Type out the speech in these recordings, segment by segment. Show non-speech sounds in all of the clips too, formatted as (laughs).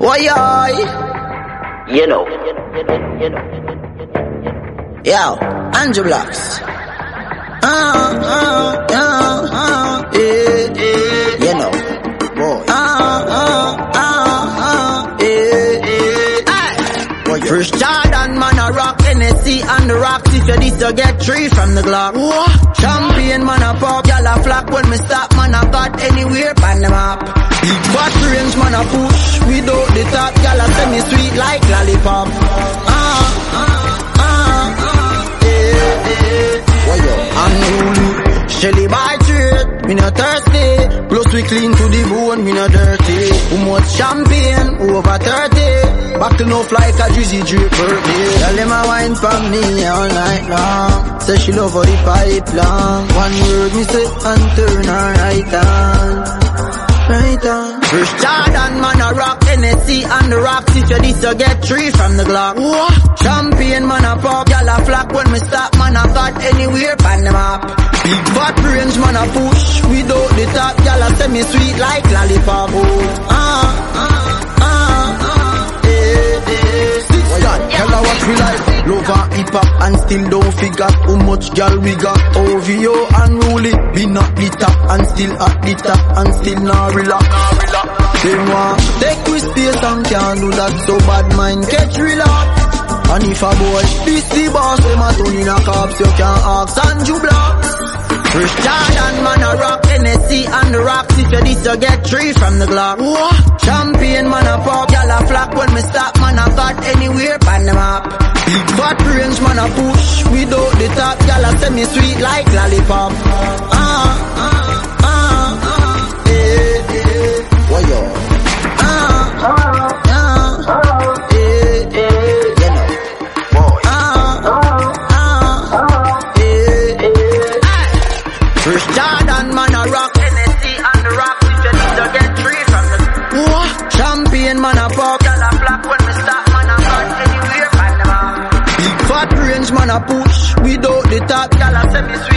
Why I? You know. Yo, Andrew Blocks. Uh, uh, uh, uh, yeah, yeah, you know. Boy. Uh, uh, uh, uh, yeah, yeah. Aye. First Jordan, man, a rock NSC and the rocks. If you this, you get three from the Glock. What? Champion, man, a pop, a flock. When me stop, man, I got anywhere, pan them up. Big fat range, man, a push. Without the top, y'all a semi sweet like lollipop. Ah, ah, ah, ah, yeah, yeah. Unruly. Shelly by trade, me not thirsty. Plus we clean to the bone, we not dirty. Who much champagne, over 30. Back enough like a Drizzy Drake birthday. Tell them I wine for me all night long. Say she love how the pipe long. One word me say and turn her right on. Right on. First Jordan, man, a rock NSC and the rocks. If you this, you get three from the Glock. What? Champion, man, a pop, y'all a flock. When me stop, man, I got anywhere, pan them up. Big fat range, man, a push. Without the top, y'all a semi sweet like lollipop. Oh, ah, ah, ah, ah, eh, eh. Shot, tell her what we like. Love and hip hop and still don't figure how much gal we got. OVO and unruly, we not the top and still at the top and still not relax. They want take with space and can't do that so bad mind catch relax. And if a boy this the boss, them a turn in a cops, you can't ask Andrew Blocks. First Jordan, man, a rock NSC and the rocks. If you this, you get three from the Glock. What? Champion, man, a pop, y'all a flock. When me stop, man, I got anywhere, pan them up. Big fat range, man, a push. Without the top, y'all a semi sweet like lollipop. Ah, ah, ah, ah, eh, eh. Why yo? Ah, ah, ah, a push. Without the top, y'all a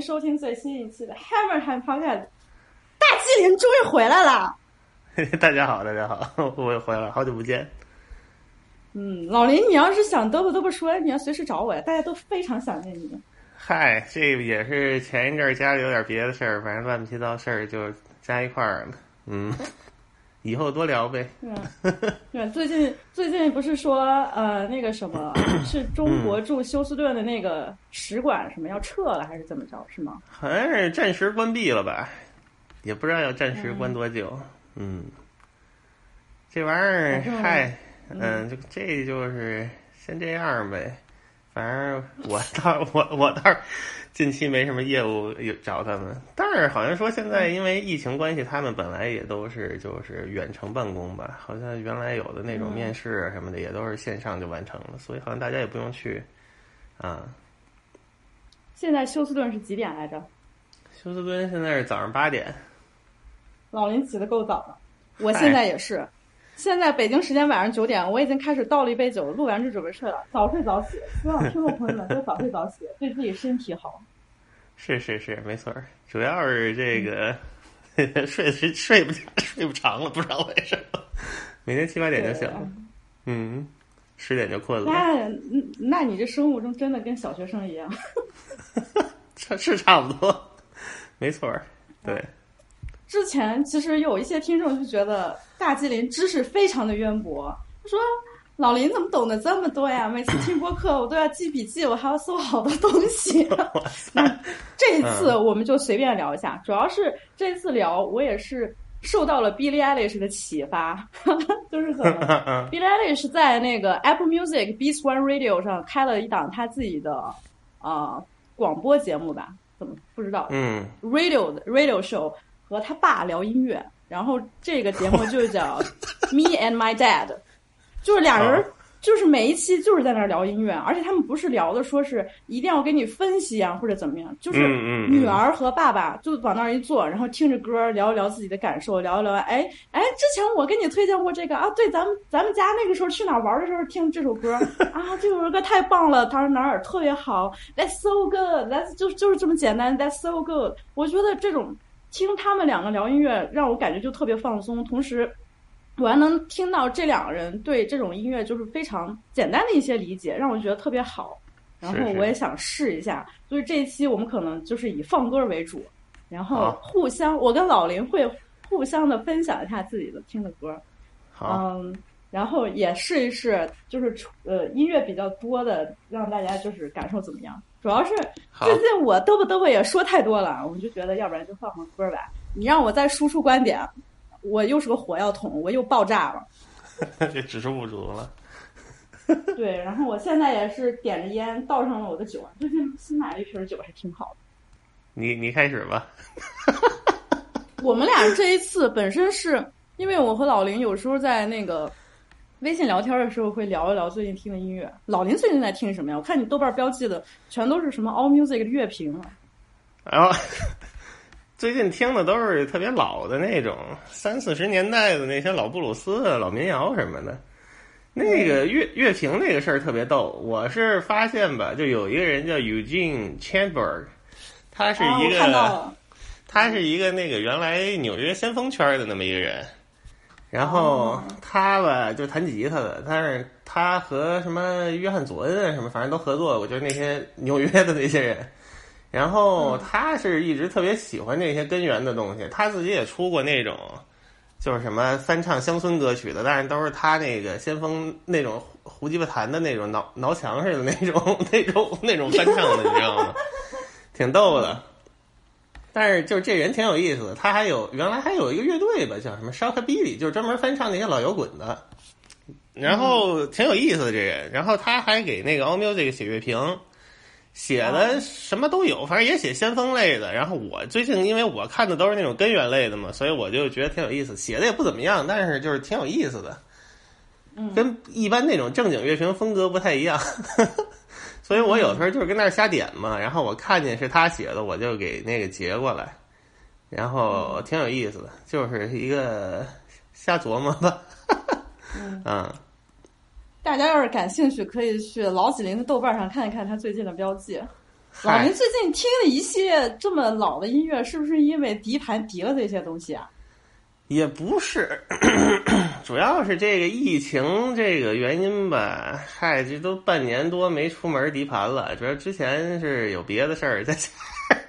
迎收听最新一期的 Hammer Time Podcast。大机灵终于回来了。(laughs) 大家好，大家好，(laughs) 我又回来了，好久不见。嗯，老林，你要是想嘚啵嘚啵说，你要随时找我呀，大家都非常想念你。嗨，这个也是前一阵儿家里有点别的事儿，反正乱七八糟事儿就加一块儿了。嗯，以后多聊呗。对，对，最近最近不是说呃那个什么，是中国驻休斯顿的那个使馆什么要撤了，还是怎么着？是吗？好像是暂时关闭了吧，也不知道要暂时关多久。嗯，这玩意儿嗨，嗯，就这就是先这样呗。反正我倒我我倒是近期没什么业务有找他们，但是好像说现在因为疫情关系，他们本来也都是就是远程办公吧，好像原来有的那种嗯面试啊什么的也都是线上就完成了，所以好像大家也不用去啊。现在休斯顿是几点来着？休斯顿现在是早上八点，老林起的够早的，我现在也是。现在北京时间晚上九点，我已经开始倒了一杯酒，录完就准备睡了。早睡早起，希望听众朋友们都早睡早起，(laughs) 对自己身体好。是是是，没错儿，主要是这个、(laughs) 睡睡睡不睡不长了，不知道为什么，(laughs) 每天七八点就醒了，嗯，十点就困了，那嗯那你这生物钟真的跟小学生一样。是是差不多，没错儿，对，之前其实有一些听众就觉得大吉林知识非常的渊博，他说老林怎么懂得这么多呀？每次听播客我都要记笔记，我还要搜好多东西。这一次我们就随便聊一下，主要是这次聊我也是受到了 Billie Eilish 的启发，(laughs) 就是可能？(laughs) Billie Eilish 在那个 Apple Music Beats One Radio 上开了一档他自己的啊、呃广播节目吧？怎么不知道？嗯 radio 的 radio show 和他爸聊音乐，然后这个节目就叫 (laughs) Me and My Dad，就是俩人好就是每一期就是在那儿聊音乐，而且他们不是聊的说是一定要给你分析啊或者怎么样，就是女儿和爸爸就往那儿一坐，然后听着歌聊一聊自己的感受，聊一聊哎哎，之前我给你推荐过这个啊，对，咱们咱们家那个时候去哪儿玩的时候听这首歌 (laughs) 啊，这首歌太棒了，他说哪哪儿特别好，That's so good，That's 就就是这么简单，That's so good。我觉得这种听他们两个聊音乐，让我感觉就特别放松，同时我还能听到这两个人对这种音乐就是非常简单的一些理解，让我觉得特别好。然后我也想试一下，所以这一期我们可能就是以放歌为主，然后互相，我跟老林会互相的分享一下自己的听的歌。好，嗯，然后也试一试，就是呃音乐比较多的，让大家就是感受怎么样。主要是最近我嘚啵嘚啵也说太多了，我就觉得要不然就放放歌吧。你让我再输出观点，我又是个火药桶，我又爆炸了。(laughs) 这止住不住了。对，然后我现在也是点着烟倒上了我的酒，最近新买了一瓶酒，还挺好的。你你开始吧。(laughs) 我们俩这一次本身是因为我和老林有时候在那个微信聊天的时候会聊一聊最近听的音乐。老林最近在听什么呀？我看你豆瓣标记的全都是什么 All Music 的乐评啊。然后 (laughs) 最近听的都是特别老的那种，三四十年代的那些老布鲁斯、老民谣什么的。那个乐乐评那个事儿特别逗，我是发现吧，就有一个人叫 Eugene Chandberg，他是啊，一个、了，他是一个那个原来纽约先锋圈的那么一个人，然后哦他吧就弹吉他的，但是他和什么约翰佐恩啊什么，反正都合作过，就是那些纽约的那些人。然后他是一直特别喜欢这些根源的东西，他自己也出过那种，就是什么翻唱乡村歌曲的，但是都是他那个先锋那种胡胡鸡巴弹的那种挠挠墙似的那种 (laughs) 那种那种翻唱的，你知道吗？挺逗的。但是就是这人挺有意思的，他还有原来还有一个乐队吧，叫什么 Shockabilly，就是专门翻唱那些老摇滚的。然后挺有意思的这人，然后他还给那个 All Music 写乐评，写的什么都有，反正也写先锋类的。然后我最近因为我看的都是那种根源类的嘛，所以我就觉得挺有意思，写的也不怎么样，但是就是挺有意思的，嗯，跟一般那种正经乐评风格不太一样。所以我有时候就是跟那儿瞎点嘛，然后我看见是他写的，我就给那个截过来，然后挺有意思的，就是一个瞎琢磨吧。嗯 (laughs) 嗯，大家要是感兴趣，可以去老几林的豆瓣上看一看他最近的标记。老林最近听了一系列这么老的音乐，是不是因为迪盘迪了这些东西啊？也不是，(coughs) 主要是这个疫情这个原因吧。嗨，这都半年多没出门迪盘了，主要之前是有别的事儿在家，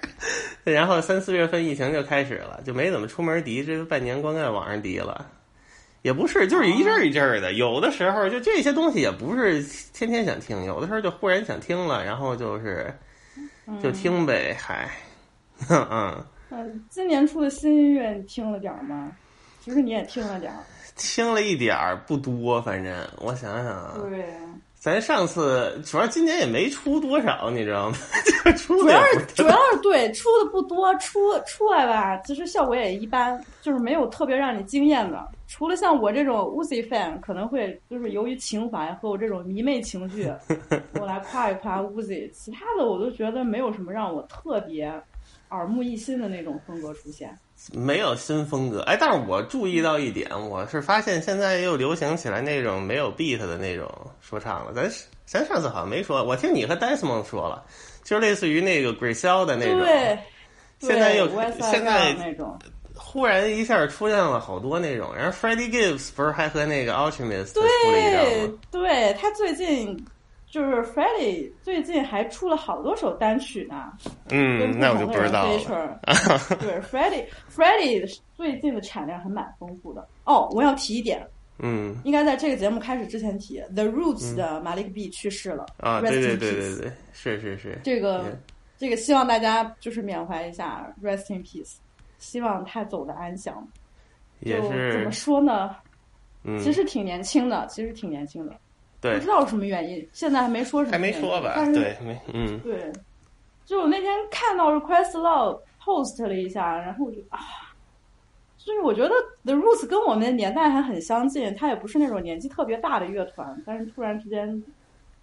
(laughs) 然后三四月份疫情就开始了，就没怎么出门迪，这都半年光在网上迪了。也不是，就是一阵儿一阵儿的。有的时候就这些东西也不是天天想听，有的时候就忽然想听了，然后就是就听呗，嗨，(laughs) 嗯。嗯，今年出的新音乐你听了点儿吗？其实你也听了点儿。听了一点儿，不多，反正我想想啊，对，咱上次主要今年也没出多少，你知道吗？(laughs) 就出主要是主要是对出的不多，出出来吧，其实效果也一般，就是没有特别让你惊艳的。除了像我这种 Uzi fan，可能会就是由于情怀和我这种迷妹情绪，(laughs) 我来夸一夸 Uzi，其他的我都觉得没有什么让我特别耳目一新的那种风格出现。没有新风格。哎，但是我注意到一点，我是发现现在又流行起来那种没有 beat 的那种说唱了。咱咱上次好像没说，我听你和 Desmond 说了，就是类似于那个 Grisel 的那种。对，现在又现在那种。忽然一下出现了好多那种，然后 Freddie Gibbs 不是还和那个 Ultimate 出了一张对吗？对，他最近就是 Freddie 最近还出了好多首单曲呢，嗯跟，那我就不知道了。对，(laughs) Freddie Freddie 最近的产量还蛮丰富的。哦，我要提一点，嗯应该在这个节目开始之前提，The Roots 的 Malik B 去世了。啊对对对对对，是是是。这个这个希望大家就是缅怀一下，Rest in peace，希望他走的安详。也是怎么，说呢？嗯，其实挺年轻的，其实挺年轻的，对不知道什么原因，现在还没说什么，还没说吧？对，没，嗯，对，就我那天看到 Questlove post 了一下，然后我就啊，就是我觉得 The Roots 跟我们的年代还很相近，他也不是那种年纪特别大的乐团，但是突然之间，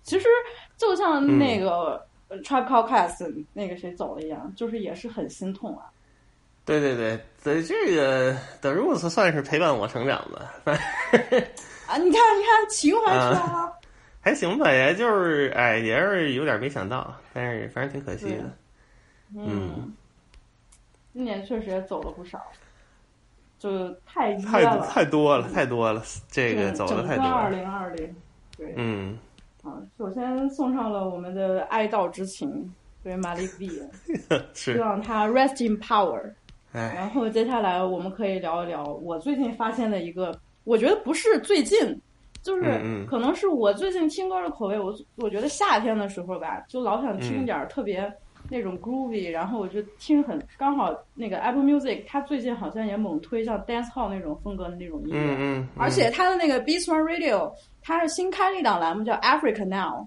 其实就像那个、呃 Tribe Called Quest 那个谁走了一样，就是也是很心痛啊。对对对，在这个 The Roots 算是陪伴我成长的，反正啊，你看，你看，情怀出来了。(laughs) 还行吧，也就是哎，也是有点没想到，但是反正挺可惜的。嗯，今年确实也走了不少，就太冤太了。太多了，太多了，这个走了太多二零二零，对，嗯，啊，首先送上了我们的哀悼之情，对马利克 B，希，望他 rest in power。哎，然后接下来我们可以聊一聊我最近发现的一个，我觉得不是最近，就是可能是我最近听歌的口味，我我觉得夏天的时候吧，就老想听嗯。点儿特别那种 groovy，、然后我就听很刚好那个 Apple Music，它最近好像也猛推像 dance hall 那种风格的那种音乐，嗯嗯，而且它的那个 Beats One Radio，它是新开了一档栏目叫 Africa Now，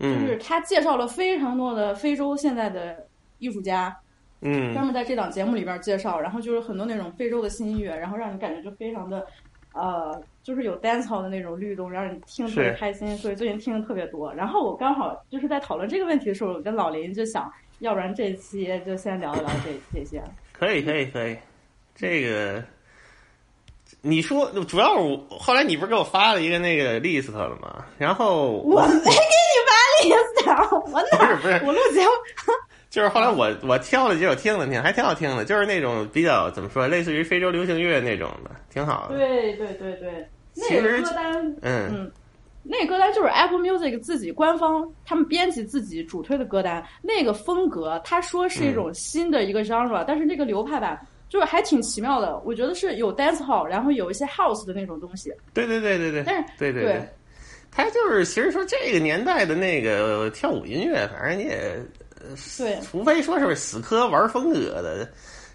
就是嗯它介绍了非常多的非洲现在的艺术家，嗯。专嗯门在这档节目里边介绍，然后就是很多那种非洲的新音乐，然后让你感觉就非常的，呃，就是有 dancehall 的那种律动，让你听特别开心，所以最近听的特别多。然后我刚好就是在讨论这个问题的时候，我跟老林就想，要不然这期就先聊一聊这这些。可以可以可以，这个。你说，主要是我后来你不是给我发了一个那个 list 了吗？然后我没给你发 list，我哪不是不是我录节目就是后来我我挑了几首听了听，还挺好听的，就是那种比较怎么说，类似于非洲流行乐那种的，挺好的。对对对对，那其实个歌单嗯嗯，那个歌单就是 Apple Music 自己官方他们编辑自己主推的歌单，那个风格他说是一种新的一个 genre，、但是那个流派吧，就是还挺奇妙的。我觉得是有 dance hall，然后有一些 house 的那种东西。对对对对对，但是对对对他就是其实说这个年代的那个跳舞音乐，反正你也，呃对除非说是死磕玩风格的，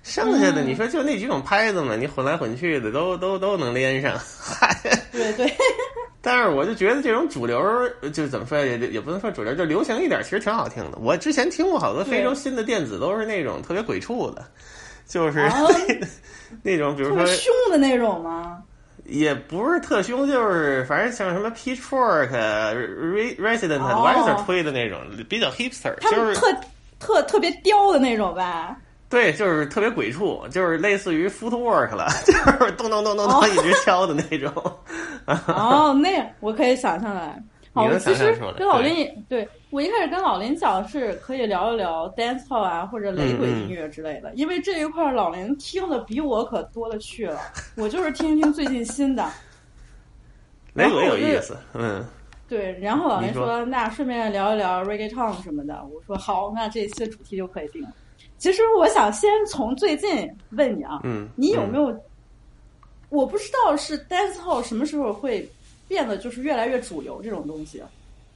剩下的嗯你说就那几种拍子嘛，你混来混去的都都都能连上。嗨，对对 (laughs) 但是我就觉得这种主流就怎么说也也不能说主流，就流行一点，其实挺好听的。我之前听过好多非洲新的电子，都是那种特别鬼畜的，就是、啊 (laughs) 那种比如说凶的那种吗？也不是特凶，就是反正像什么 Pitchfork、Re Resident、哦 Wiser 推的那种，比较 hipster，就是特、特特别刁的那种吧？对，就是特别鬼畜，就是类似于 Footwork 了，(laughs) 就是咚咚咚咚咚一直敲的那种。(laughs) 哦，那我可以想象来。好，其实跟老林也对我一开始跟老林讲是可以聊一聊 dancehall 啊或者雷鬼音乐之类的，因为这一块儿老林听的比我可多了去了，我就是听听最近新的。雷鬼有意思，嗯，对，然后老林说说那顺便聊一聊 reggaeton 什么的，我说好，那这一期的主题就可以定了。其实我想先从最近问你啊，嗯你有没有？我不知道是 dancehall 什么时候会变得就是越来越主流这种东西，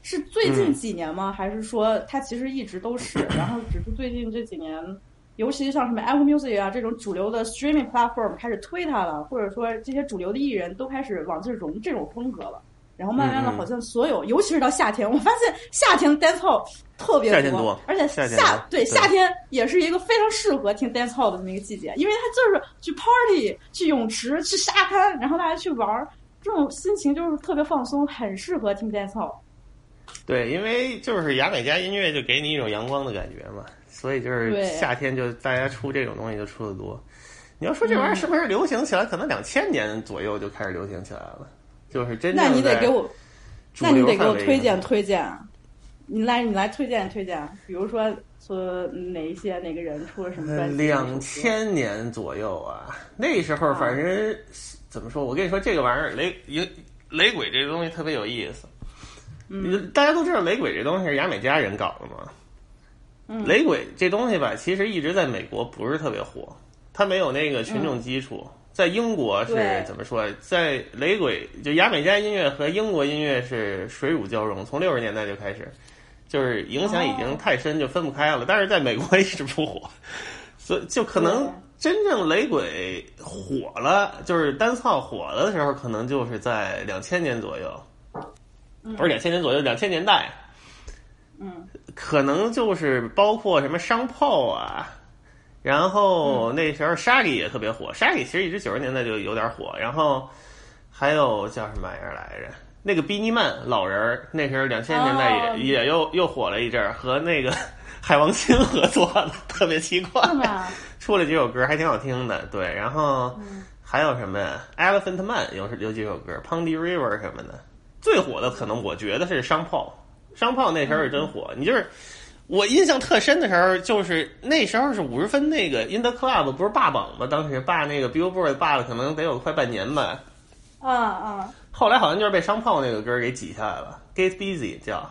是最近嗯。几年吗？还是说它其实一直都是，然后只是最近这几年，尤其像什么 Apple Music 啊这种主流的 streaming platform 开始推它了，或者说这些主流的艺人都开始往这融这种风格了。然后慢慢的，好像所有，尤其是到夏天，我发现夏天 dancehall 特别夏天多而且夏对对。夏天也是一个非常适合听 dancehall 的那么一个季节，因为它就是去 party、去泳池、去沙滩，然后大家去玩儿，这种心情就是特别放松，很适合听 dancehall。对，因为就是牙买加音乐就给你一种阳光的感觉嘛，所以就是夏天就大家出这种东西就出的多。你要说这玩意儿嗯是不是流行起来，可能两千年左右就开始流行起来了，就是真正那你得给我，那你得给我推荐推荐，你来你来推荐推荐，比如说说哪一些哪个人出了什么专辑？呃两千年左右啊，那时候反正、怎么说？我跟你说，这个玩意儿雷雷雷鬼这个东西特别有意思。嗯，大家都知道雷鬼这东西是牙买加人搞的嘛。嗯雷鬼这东西吧，其实一直在美国不是特别火，它没有那个群众基础。在英国是怎么说？在雷鬼就牙买加音乐和英国音乐是水乳交融，从六十年代就开始，就是影响已经太深，就分不开了。但是在美国一直不火，所以就可能真正雷鬼火了，就是单操火了的时候，可能就是在两千年左右，不是两千年左右，两千年代，嗯，可能就是包括什么商炮啊，然后那时候沙里也特别火，沙里其实一直九十年代就有点火，然后还有叫什么玩意儿来着？那个比尼曼老人儿，那时候两千年代也、哦也又又火了一阵儿，和那个海王星合作的，特别奇怪。是吗？出了几首歌还挺好听的，对，然后嗯还有什么呀？Elephant Man 有有几首歌，Pondy River 什么的，最火的可能我觉得是商炮，商炮那时候是真火，你就是。我印象特深的时候，就是那时候是五十分那个 In the Club 不是霸榜吗？当时霸那个 Billboard 霸了，可能得有快半年吧。啊啊！后来好像就是被商炮那个歌给挤下来了，Get Busy 叫，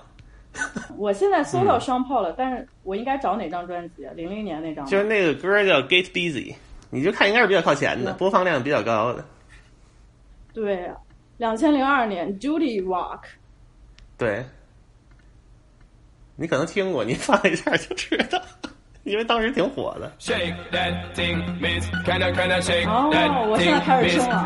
(laughs) 我现在搜到嗯商炮了，但是我应该找哪张专辑？零零年那张？就是那个歌叫 Get Busy，你就看应该是比较靠前的，嗯播放量比较高的。对，两千零二年 Judy Rock。对，你可能听过，你放一下就知道，因为当时挺火的。哦，我现在开始听了。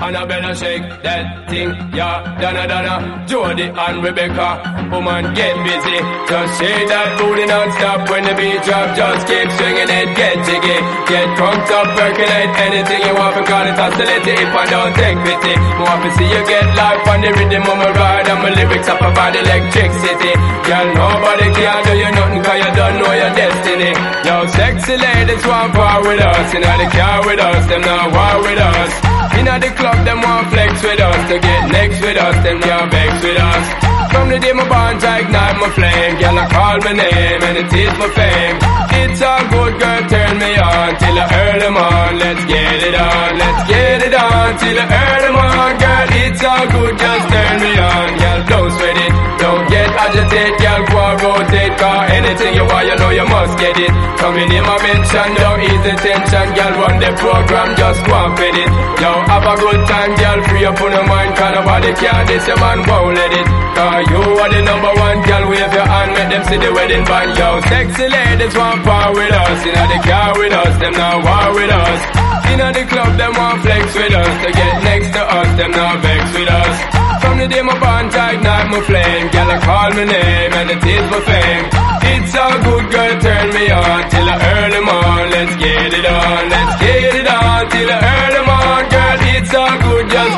Get crunked up, percolate anything you want. Because it's oscillating if I don't take pity. Want to see you get life on the rhythm of my ride. And my lyrics up about electricity. Girl, nobody can do you nothing cause you don't know your destiny. Yo, sexy ladies want part with us. You know they care with us, them not war with us. In the club, them want flex with us. To get next with us, them can't vex with us. From the day my bond, I ignite my flame. Girl, I call my name and it is my fame. It's all good, girl, turn me on till I earn them on. Let's get it on, let's get it on till I earn them on. Girl, it's all good, just turn me on. Girl, don't sweat it, don't get agitated. Girl, go and rotate, cause anything you want, you know you must get it. Coming in my mention, don't ease the tension. Girl, run the program, just go and fit it. Yo, have a good time, girl, free up on your mind. Cause nobody can this, your man won't let it. Cause you are the number one, girl, wave your hand, make them see the wedding band. Yo, sexy ladies want part with us. You know, they car with us, them not war with us. You know, the club, them want flex with us. To get next to us, them not vex with us. From the day my bond, I night my flame. Girl, I call my name and it is my fame. It's all good, girl, turn me on till the early on. Let's get it on, let's get it on till the earn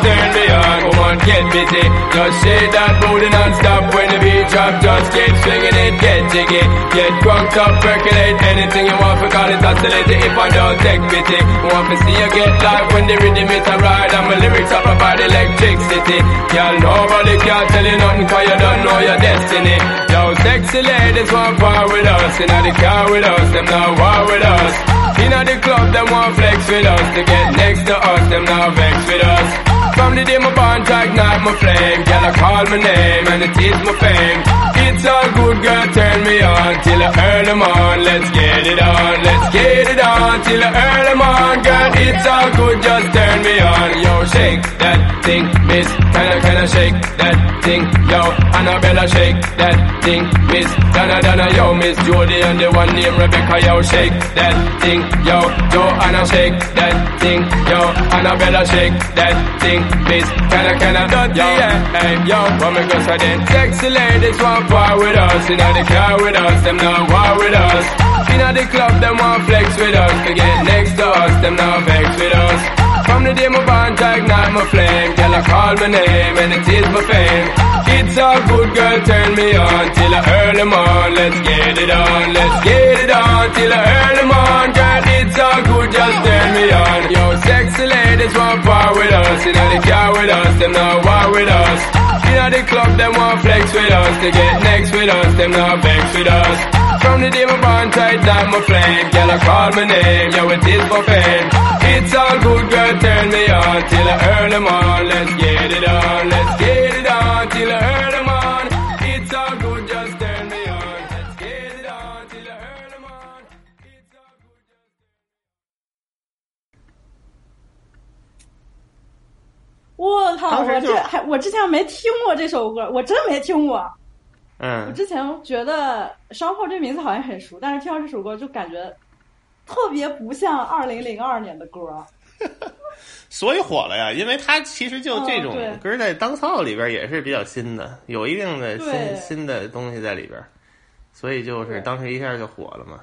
turn me on. Come on, get busy. Just shake that booty non-stop when the beat drop. Just keep swinging it, get jiggy. Get drunk up, percolate anything you want. For call it oscillating if I don't take pity. Want to see you get live when the rhythm is a ride. And my lyrics up about electricity. Girl, nobody can tell you nothing cause you don't know your destiny. Yo, sexy ladies want part with us. You the car with us, them not war with us. Know the club, them want flex with us. To get next to us, them not vex with us. From the day my bond, ignite my flame. Girl, I call my name and it is my fame. It's all good, girl, turn me on till I earn them on. Let's get it on, let's get it on till I earn them on. Girl, it's all good, just turn me on. Yo, shake that thing, miss. Can I, can I shake that thing? Yo, Annabella, shake that thing, miss. Donna, Donna, yo, miss Jody and the one named Rebecca, yo, shake that thing. Yo, yo, Anna, shake that thing. Yo, Annabella, shake that thing, miss. I, can I, yo, hey, yo, what me go say then? Sexy ladies want part with us. You know the car with us, them not war with us. You know the club, them want flex with us. To get next to us, them not vex with us. From the day my bond, I ignite my flame. Girl, I call my name and it is my fame. It's all good, girl, turn me on till I earn them on. Let's get it on, let's get it on till I earn them on. Girl, it's all good, just turn me on. Yo, sexy ladies want part with us. You know they car with us, them not war with us. You know the club, them want flex with us. To get next with us, them not vex with us. From the day my bond tight down my flame, girl I call my name, yo it is my fame. It's all good, girl, turn me on till I earn them on. Let's get it on, let's get it on till I earn them on. It's all good, just turn me on. Let's get it on till I earn them on. It's all good. Just... 我操！我这还我之前没听过这首歌，我真没听过。嗯我嗯，之前觉得商炮这名字好像很熟，但是听到这首歌就感觉特别不像二零零二年的歌。所以火了呀，因为它其实就这种歌在当操里边也是比较新的，有一定的新新的东西在里边，所以就是当时一下就火了嘛。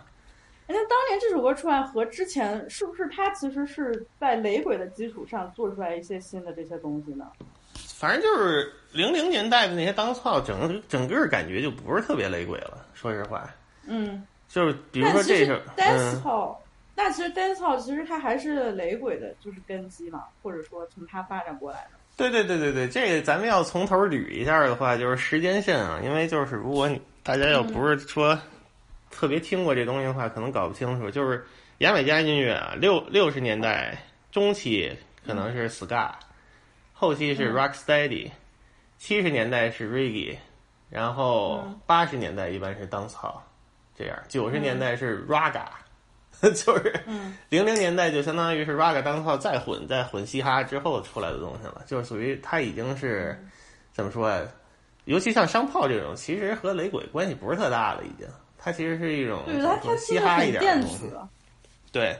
那当年这首歌出来和之前是不是它其实是在雷鬼的基础上做出来一些新的这些东西呢？反正就是零零年代的那些当操，整个整个感觉就不是特别雷鬼了。说实话，嗯，就是比如说这首，dance 嗯，hall，那其实 dance hall 其实它还是雷鬼的，就是根基嘛，或者说从它发展过来的。对对对对对，这个咱们要从头捋一下的话，就是时间线啊，因为就是如果你大家要不是说特别听过这东西的话，可能搞不清楚。就是牙买加音乐啊，六六十年代中期可能是 ska，、后期是 rock steady，七十年代是 reggae，然后嗯八十年代一般是 dancehall，这样九十年代是 raga，、(laughs) 就是嗯零零年代就相当于是 raga 当套再混再混嘻哈之后出来的东西了，就是属于它已经是怎么说呀？尤其像商炮这种，其实和雷鬼关系不是特大了，已经。它其实是一种对，它它嗯嘻哈一点东西子。，对，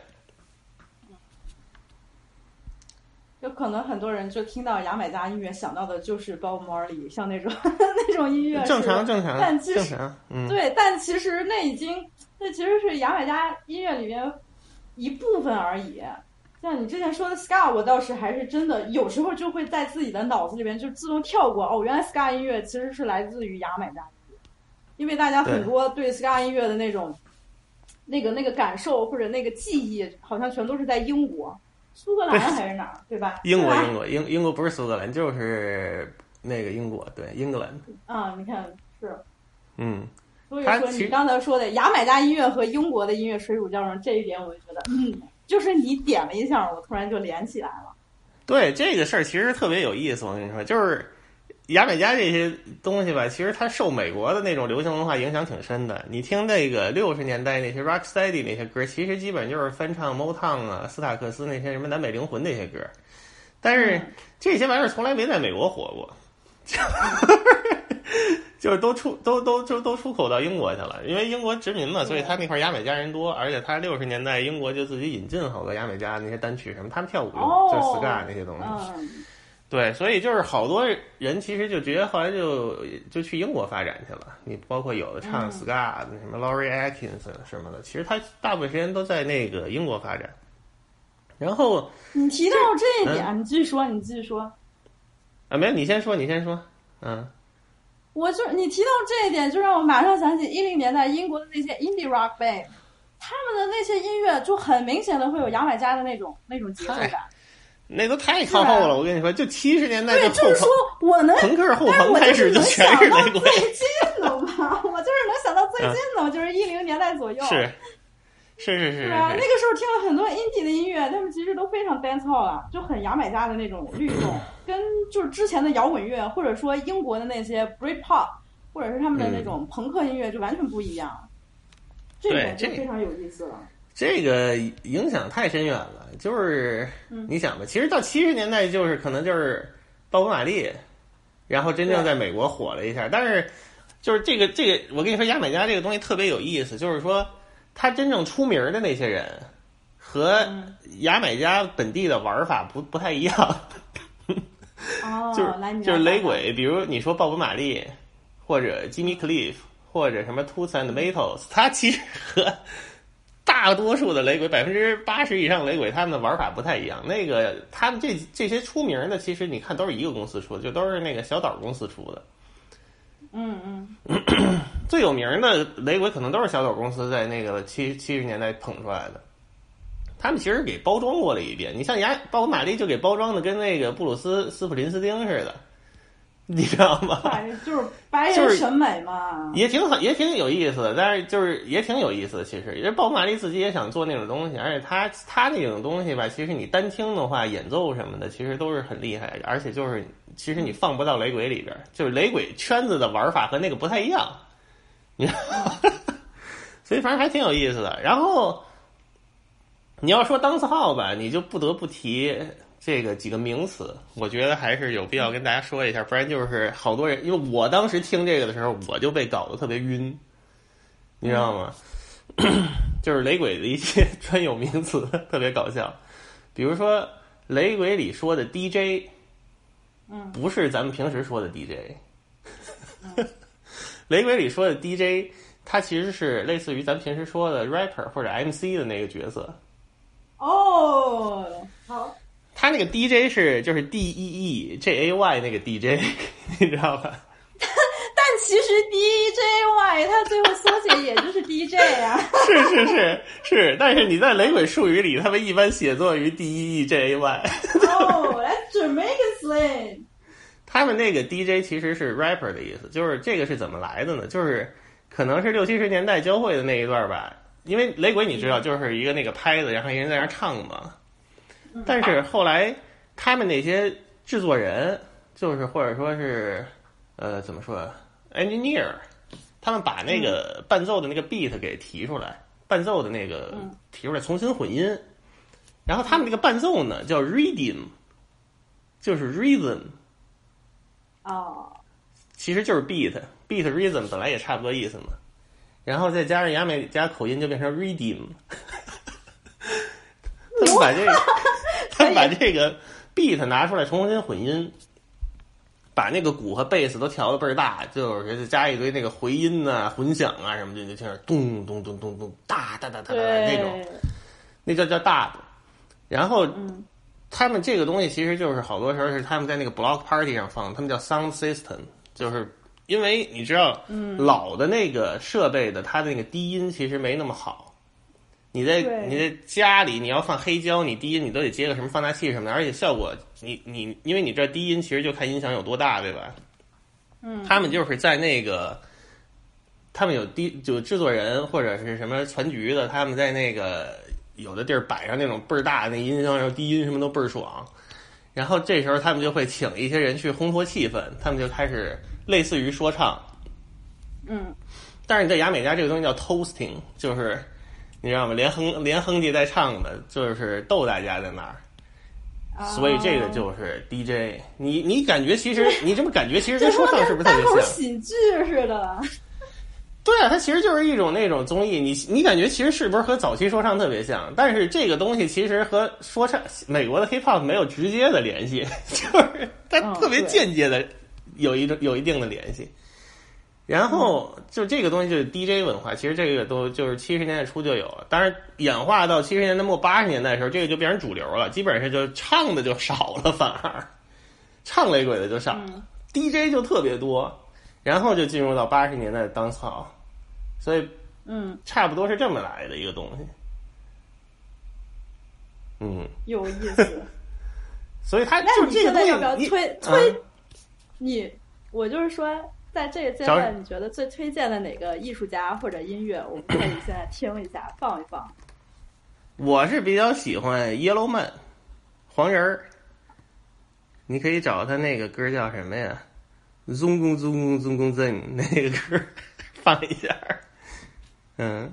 有可能很多人就听到牙买加音乐想到的就是 Bob Marley，像那种 (laughs) 那种音乐。正常正常但其实，嗯，对，但其实那已经那其实是牙买加音乐里面一部分而已。像你之前说的 ska，我倒是还是真的有时候就会在自己的脑子里边就自动跳过哦，原来 ska 音乐其实是来自于牙买加音乐，因为大家很多对 ska 音乐的那种那个那个感受或者那个记忆，好像全都是在英国、苏格兰还是哪儿，对吧？英国英国英英国不是苏格兰，就是那个英国，对，英格兰，啊，你看是。嗯，所以说，你刚才说的牙买加音乐和英国的音乐水乳交融这一点，我就觉得，嗯，就是你点了一下，我突然就连起来了。对这个事儿其实特别有意思。我跟你说，就是牙买加这些东西吧，其实它受美国的那种流行文化影响挺深的。你听那个六十年代那些 rocksteady 那些歌，其实基本就是翻唱 Motown 啊、斯塔克斯那些什么南北灵魂那些歌，但是嗯这些玩意儿从来没在美国火过。(laughs) 就是都出都都都都出口到英国去了，因为英国殖民嘛，所以他那块牙买加人多，而且他六十年代英国就自己引进好多牙买加那些单曲什么，他们跳舞用，哦就是 ska 那些东西。嗯，对，所以就是好多人其实就直接后来就就去英国发展去了。你包括有的唱嗯 ska 的，什么 Laurie Atkins 什么的，其实他大部分时间都在那个英国发展。然后你提到这一点，嗯你继续说，你继续说。啊，没有，你先说，你先说，嗯，我就你提到这一点，就让我马上想起一零年代英国的那些 indie rock band，他们的那些音乐就很明显的会有牙买加的那种那种节奏感。那都太靠后了。我跟你说，就七十年代对，后就是说我能，朋克后但是朋我就是能开始就全想到是雷鬼，最近的嘛，我就是能想到最近的，就是一零年代左右。是是是是对啊，那个时候听了很多 indie 的音乐，他们其实都非常 dancehall 了，就很牙买加的那种律动，(laughs) 跟就是之前的摇滚乐，或者说英国的那些 Britpop，或者是他们的那种朋克音乐就完全不一样。这一点就非常有意思了。这个影响太深远了。就是嗯你想吧，其实到七十年代，就是可能就是鲍勃马利，然后真正在美国火了一下。但是就是这个这个，我跟你说，牙买加这个东西特别有意思，就是说他真正出名的那些人和嗯牙买加本地的玩法不不太一样。哦，(laughs) 就是就是。雷鬼，比如你说鲍勃马利，或者 Jimmy Cliff，或者什么 Toots and Maytals，他其实和大多数的雷鬼，百分之八十以上雷鬼，他们的玩法不太一样。那个他们这这些出名的，其实你看都是一个公司出的，就都是那个小岛公司出的。嗯嗯，(clears throat) 最有名的雷鬼可能都是小岛公司在那个七七十年代捧出来的。他们其实给包装过了一遍，你像雅包括玛丽就给包装的跟那个布鲁斯斯普林斯汀似的，(laughs) 你知道吗？反正就是白就是人审美嘛。也挺好，也挺有意思的，但是就是也挺有意思的。其实，因为鲍勃马利自己也想做那种东西，而且他他那种东西吧，其实你单听的话，演奏什么的，其实都是很厉害的。而且就是，其实你放不到雷鬼里边，就是雷鬼圈子的玩法和那个不太一样，你知道吗？(laughs) 所以反正还挺有意思的。然后你要说当次号吧，你就不得不提这个几个名词，我觉得还是有必要跟大家说一下，不然就是好多人，因为我当时听这个的时候，我就被搞得特别晕，你知道吗？(clears throat) 就是雷鬼的一些 (laughs) 专有名词，特别搞笑。比如说，雷鬼里说的 DJ，嗯不是咱们平时说的 DJ。(laughs) 雷鬼里说的 DJ，它其实是类似于咱们平时说的 rapper 或者 MC 的那个角色。哦，好，他那个 DJ 是就是 D E E J A Y 那个 DJ，(laughs) 你知道吧？(laughs) 但其实 DJY 它最后缩写也就是 DJ 啊。(laughs) 是是是是，但是你在雷鬼术语里，他们一般写作于 D E E J A Y。哦，Let's Jamaican slang。他们那个 DJ 其实是 rapper 的意思，就是这个是怎么来的呢？就是可能是六七十年代交汇的那一段吧，因为雷鬼你知道就是一个那个拍子，然后一人在那儿唱嘛。但是后来他们那些制作人，就是或者说是呃怎么说，engineer，他们把那个伴奏的那个 beat 给提出来，伴奏的那个嗯。提出来重新混音，然后他们那个伴奏呢叫 rhythm，就是 rhythm。哦，其实就是 beat，beat rhythm 本来也差不多意思嘛，然后再加上牙买加口音就变成 redeem。(laughs) 他们把这个，他把这个 beat 拿出来重新混音，把那个鼓和贝斯都调的倍儿大，就是加一堆那个回音呐、混响啊什么的，就听着咚咚咚咚咚，哒哒哒哒哒那种，那叫叫 dub。然后嗯他们这个东西其实就是好多时候是他们在那个 block party 上放，他们叫 sound system，就是因为你知道，嗯老的那个设备的它的那个低音其实没那么好。你在你在家里你要放黑胶，你低音你都得接个什么放大器什么的，而且效果你你因为你这低音其实就看音响有多大，对吧？嗯，他们就是在那个，他们有低就制作人或者是什么全局的，他们在那个有的地儿摆上那种倍儿大的那音箱，然后低音什么都倍儿爽。然后这时候他们就会请一些人去烘托气氛，他们就开始类似于说唱，嗯但是你在牙买加这个东西叫 toasting，就是你知道吗？连哼连哼唧带唱的，就是逗大家在那儿。所以这个就是哦 DJ，你你感觉其实你这么感觉其实跟说唱是不是特别像？喜剧似的。对啊，它其实就是一种那种综艺，你你感觉其实是不是和早期说唱特别像？但是这个东西其实和说唱美国的 hip hop 没有直接的联系，(laughs) 就是它嗯特别间接的有一种有一定的联系。然后就这个东西就是 DJ 文化，其实这个都就是七十年代初就有了，当然演化到七十年代末八十年代的时候，这个就变成主流了，基本上就唱的就少了，反而唱雷鬼的就少了、嗯 d j 就特别多，然后就进入到八十年代的 dance hall，所以嗯，差不多是这么来的一个东西。嗯，有意思。(laughs) 所以它那你就这个东西不要你推推嗯你？我就是说，在这个阶段，你觉得最推荐的哪个艺术家或者音乐，我们可以现在听一下，放一放。(coughs) 我是比较喜欢 Yellow Man，黄人儿。你可以找他那个歌叫什么呀？宗公宗公宗公尊那个歌，放一下。嗯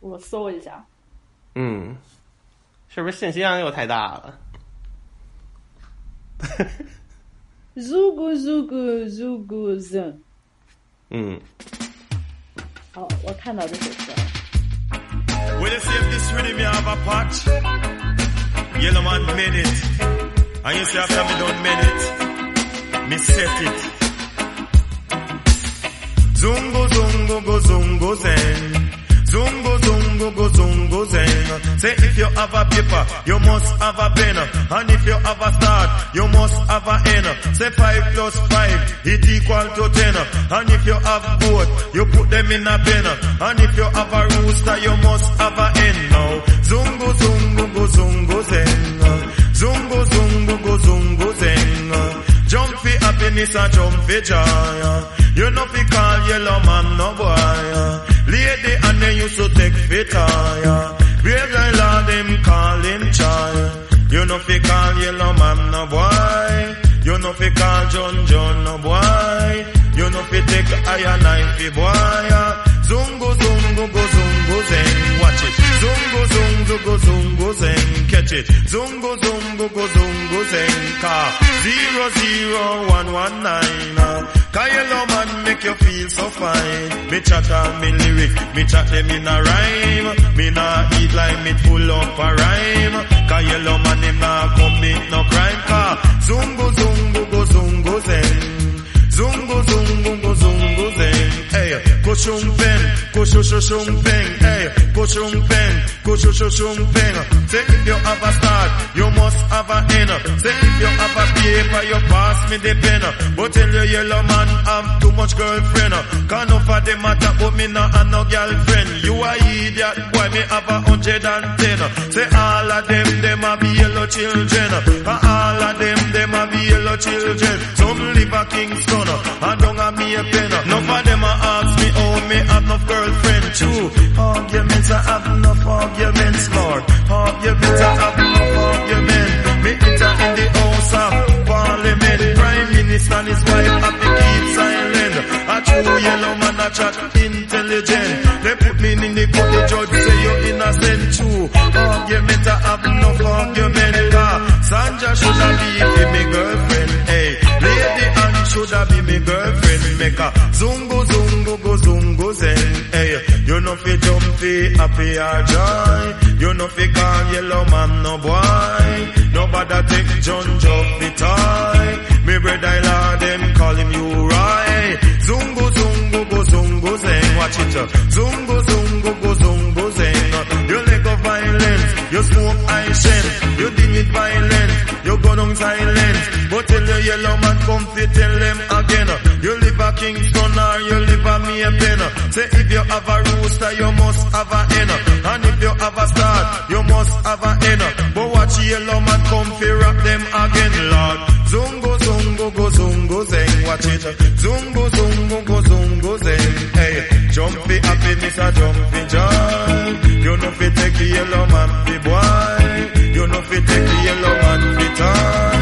我搜一下。嗯，是不是信息量又太大了？(laughs) Zugu Zugu Zugu Zun。嗯，好，我看到这首歌。 Well, you see if this rhythm you have a patch. Yellow man made it. And you see after me don't made it. Me set it. Zungo zungo go zungo zen. Zungo zungo go zungo zen. Say if you have a paper, you must have a pen. And if you have a start, you must have a end. Say five plus five, it equal to ten. And if you have both, you put them in a pen. And if you have a rooster, you must have a hen now. Zungo zungo go zungo zen. Zungo zungo go zungo zen. Jump for happiness and jump for joy. You know fi call yellow man no boy. Lady and they used to take fit tire. Brave guy lord them call him child. You know fi call yellow man no boy. You know fi call John John no boy. You know fi take iron knife boy. Ah. Zungo zungo go zungo zen. Watch it. Zungo Zungo go zungo zeng, catch it. Zungo zungo go zungo zeng, car zero zero one one nine. uh. Yellow man make you feel so fine. Me chat and me lyric, me chat them in a rhyme. Me nah eat like me full up a rhyme. Yellow man him nah commit no crime. Car zungo zungo go zungo zeng. Zungo zungo go. Hey, go shung pen, go shu shu shung peng. Hey, go shung pen, go shu shu shung peng. Say if you have a start, you must have a end. Say if you have a paper, you pass me the pen. But tell your yellow man have too much girlfriend. Can't of them matter, but me not have no girlfriend. You a idiot, boy me have a hundred and ten. Say all of them, them a be yellow children. All of them, them a be yellow children. Some live a Kingston, and don't a me a pen. None of them a ask me, me have no girlfriend. True, arguments I have enough arguments, Lord. Arguments I have enough arguments. Me enter in the house of parliament. Prime minister and his wife have to keep silent. A true yellow man a chat intelligent. They put me in the court, the judge say you're innocent. True, argument I have enough argument. Car Sandra should have be fi happy or joy. You know fi call yellow man no boy. Nobody take John Job the toy. Me brother Lord them call him you right. Zungo zungo go zungo zen. Watch it. uh. Zungo zungo go zungo zen. You let go violence. You smoke ice You deal with violence. You go down silent. But tell your yellow man come fi tell them again. A Kingston or you live a Maypen. Say if you have a rooster, you must have a hen. And if you have a star, you must have a hen. But watch yellow man come fi rock them again, Lord. Zungo zungo go zungo zeng, watch it. Zungo zungo go zungo zeng. Hey, jump fi happy, Mr. Jump fi joy. You know fi take the yellow man fi boy. You know fi take the yellow man fi toy.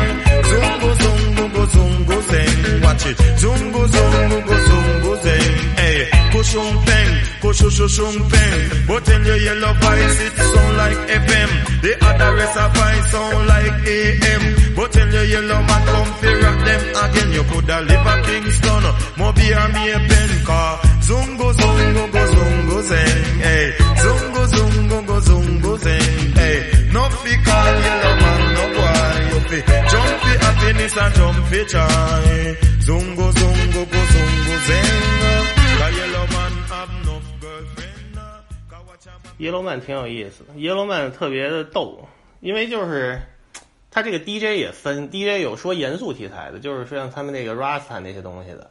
Watch it. Zungo zungo go zungo zeng. Hey, kushung peng, kushu shu shung peng. But tell your yellow voice it sound like FM. The other rest of voice sound like AM. But tell your yellow man come fi rock them again. You coulda live a Kingston, Mobi or me a pen car. Zungo zungo go zungo zeng. Hey, zungo zungo go zungo zeng. Hey, no fi call yellow man fi happiness and jump fi joy. Zungo zungo go zungo zeng. Cause yellow man have no girlfriend. Cause watch a man 耶罗曼挺有意思的，耶罗曼特别的逗，因为就是他这个 DJ 也分，DJ 有说严肃题材的，就是说像他们那个 Rasta 那些东西的，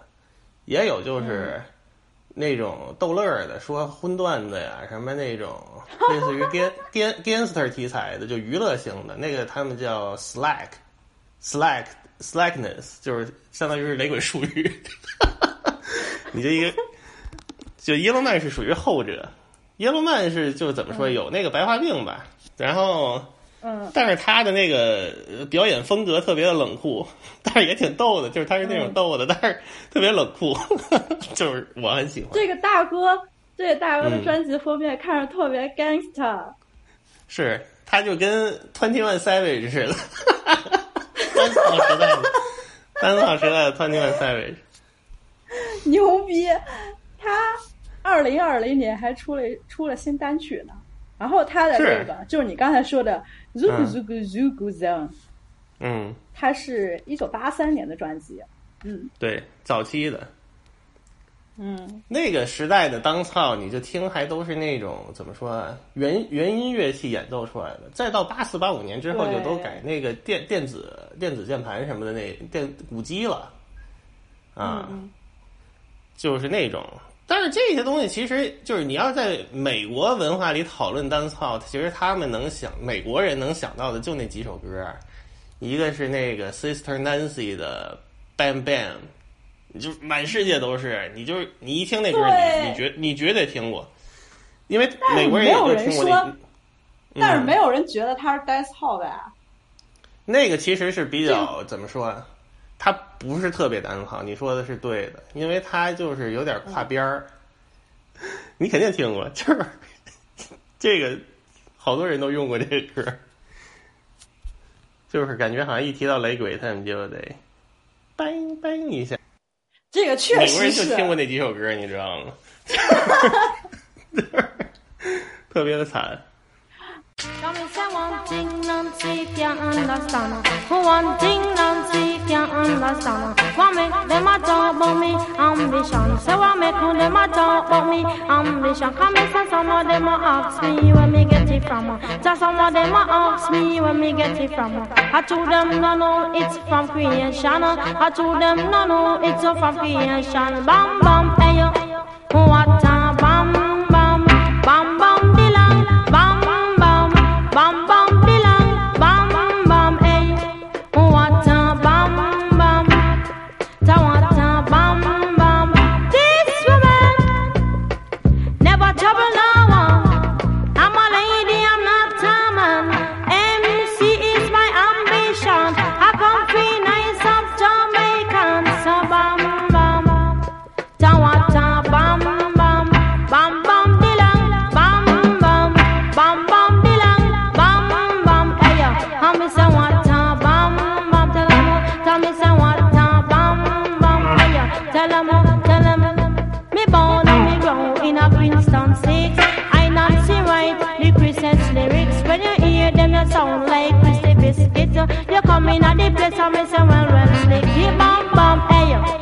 也有就是那种逗乐儿的，说荤段子呀，什么那种类似于 gan gan gangster 题材的，就娱乐性的，那个他们叫 slack slack slackness，就是相当于是雷鬼术语。你这一个，就耶罗曼是属于后者，耶罗曼是就怎么说有那个白化病吧，然后，嗯，但是他的那个呃表演风格特别的冷酷，但是也挺逗的，就是他是那种逗的，但是特别冷酷，(laughs) 就是我很喜欢。这个大哥，这个大哥的嗯。专辑封面看着特别 gangster，是，他就跟 Twenty One Savage 似的，单草时代的单草时代的 Twenty One Savage。牛逼！他二零二零年还出了出了新单曲呢。然后他的这个就是你刚才说的 Zugu Zugu Zugu Zone，嗯，它是一九八三年的专辑。嗯对，早期的嗯，那个时代的当操，你就听还都是那种怎么说啊，原原音乐器演奏出来的。再到八四八五年之后，就都改那个电电子电子键盘什么的那电鼓机了，啊，嗯就是那种。但是这些东西其实就是你要在美国文化里讨论单操，其实他们能想美国人能想到的就那几首歌，一个是那个 Sister Nancy 的 Bam Bam，你就满世界都是，你就是你一听那歌，你你绝你绝对听过，因为美国人也都没有人听过那说。但是嗯没有人觉得他是 dance hall 的呀。那个其实是比较怎么说啊？它不是特别单好，你说的是对的，因为它就是有点跨边儿。(laughs) 你肯定听过，就是 (laughs) 这个好多人都用过这个歌，就是感觉好像一提到雷鬼，他们就得 bang bang 一下。这个确实美国人就听过那几首歌，你知道吗？(laughs) 特别的惨。Say one thing Nancy can't understand One thing Nancy can't understand them a me ambition Say make them a me ambition Come some of them a ask me where me get it from Just some of them a ask me where me get it from I told them no no it's from creation I told them no no it's from creation Bam bam hey yo What a in at the place and me say well well slick Hey bam bam hey yo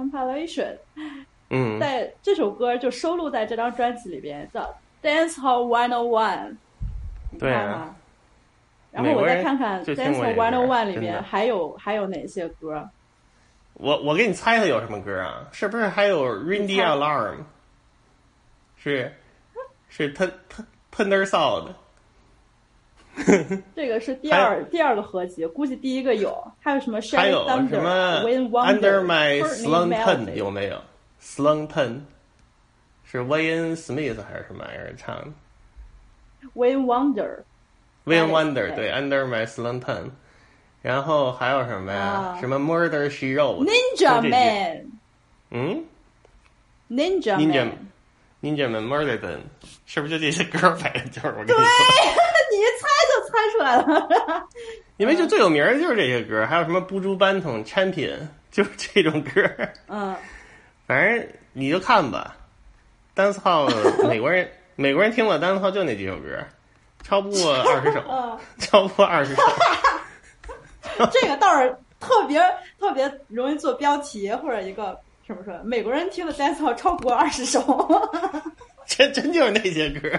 compilation，、嗯，在这首歌就收录在这张专辑里边，叫 Dance Hall One O One。对啊？然后我再看看 Dance Hall One O One 里真的边还有还有哪些歌？我我给你猜猜有什么歌啊？是不是还有 the Alarm？是，是 Ten Ten Tender Sound。这个是第二第二个合集，估计第一个有。还有什么还有么 Win Under Wonder、My Slung Pen 有没有？Slung Pen 是 Wayne Smith 还是什么玩意儿唱的？Wayne Wonder？？Wayne Wonder 对对 Under My Slung Pen，然后还有什么呀？啊什么 Murder She Wrote Ninja 就这些 Man、嗯 Ninja Ninja Man。，Ninja Man Murder Pen 是不是就这些歌？反正就是我跟你说。你一猜就猜出来了。(laughs) 因为就最有名儿的就是这些歌，还有什么布珠班统、产品，就是这种歌。(laughs) 嗯，反正你就看吧。单词号美国人美国人听了单词号就那几首歌，超不过二十首，(laughs) 嗯超不过二十首。这个倒是特别特别容易做标题或者一个什么说，美国人听了 dance hall 超过二十首。真真就是那些歌，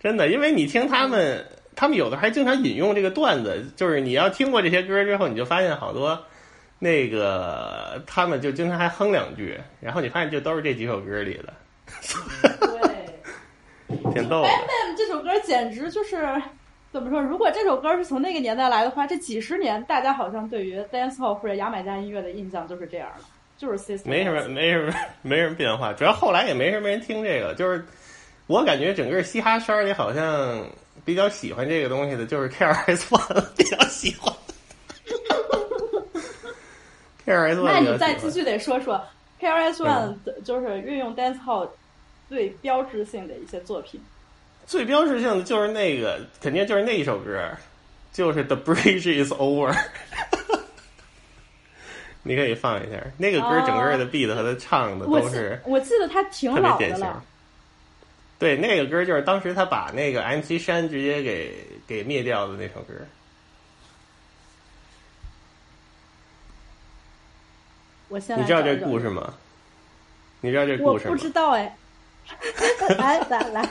真的，因为你听他们，他们有的还经常引用这个段子，就是你要听过这些歌之后，你就发现好多那个他们就经常还哼两句，然后你发现就都是这几首歌里的，(laughs) 对挺逗的。，Bam 这首歌简直就是怎么说？如果这首歌是从那个年代来的话，这几十年大家好像对于 dance hall 或者牙买加音乐的印象就是这样的，就是 system。没什么，没什么，没什么变化。主要后来也没什么人听这个，就是我感觉整个嘻哈圈里好像比较喜欢这个东西的，就是 KRS One (laughs) 比较喜欢。KRS 那 One 那你。再继续得说说 KRS One 的就是运用 dance hall 最标志性的一些作品。最标志性的就是那个，肯定就是那一首歌，就是 The Bridge Is Over。(laughs) 你可以放一下那个歌，整个的 beat 和他唱的都是我记得他挺老的了。。对，那个歌就是当时他把那个 MC 山直接给给灭掉的那首歌。我先来你知道这故事吗？你知道这我故事吗？不知道哎。来来来，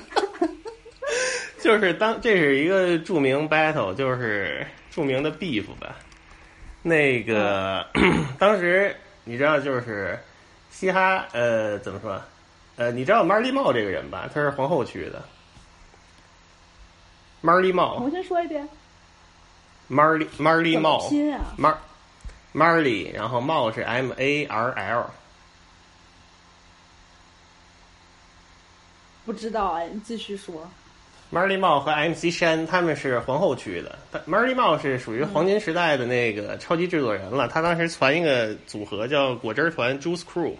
(laughs) 就是当这是一个著名 battle，就是著名的 beef 吧。那个、(clears throat) 当时你知道，就是嘻哈呃怎么说？呃，你知道 Marley Marl 这个人吧？他是皇后区的。Marley 重 Marl 新说一遍。Marley Marley 怎么 Marl 拼啊？Mar Marley，然后 Marl 是 M A R L。不知道哎，你继续说。Marley Marl 和 MC 山他们是皇后区的。Marley Marl 是属于黄金时代的那个超级制作人了，他当时传一个组合叫果汁团 Juice Crew。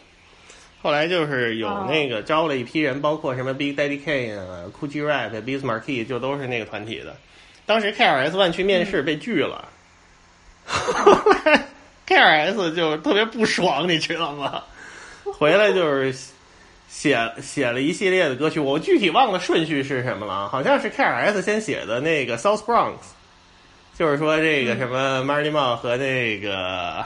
后来就是有哦那个招了一批人，包括什么 Big Daddy Kane 啊、Coogee Rap、Biz Markie，就都是那个团体的。当时 KRS One 去面试被拒了，(laughs) 后来 KRS 就特别不爽，你知道吗？回来就是写写了一系列的歌曲，我具体忘了顺序是什么了，好像是 KRS 先写的那个 South Bronx，就是说这个什么 Marley Marl 和那个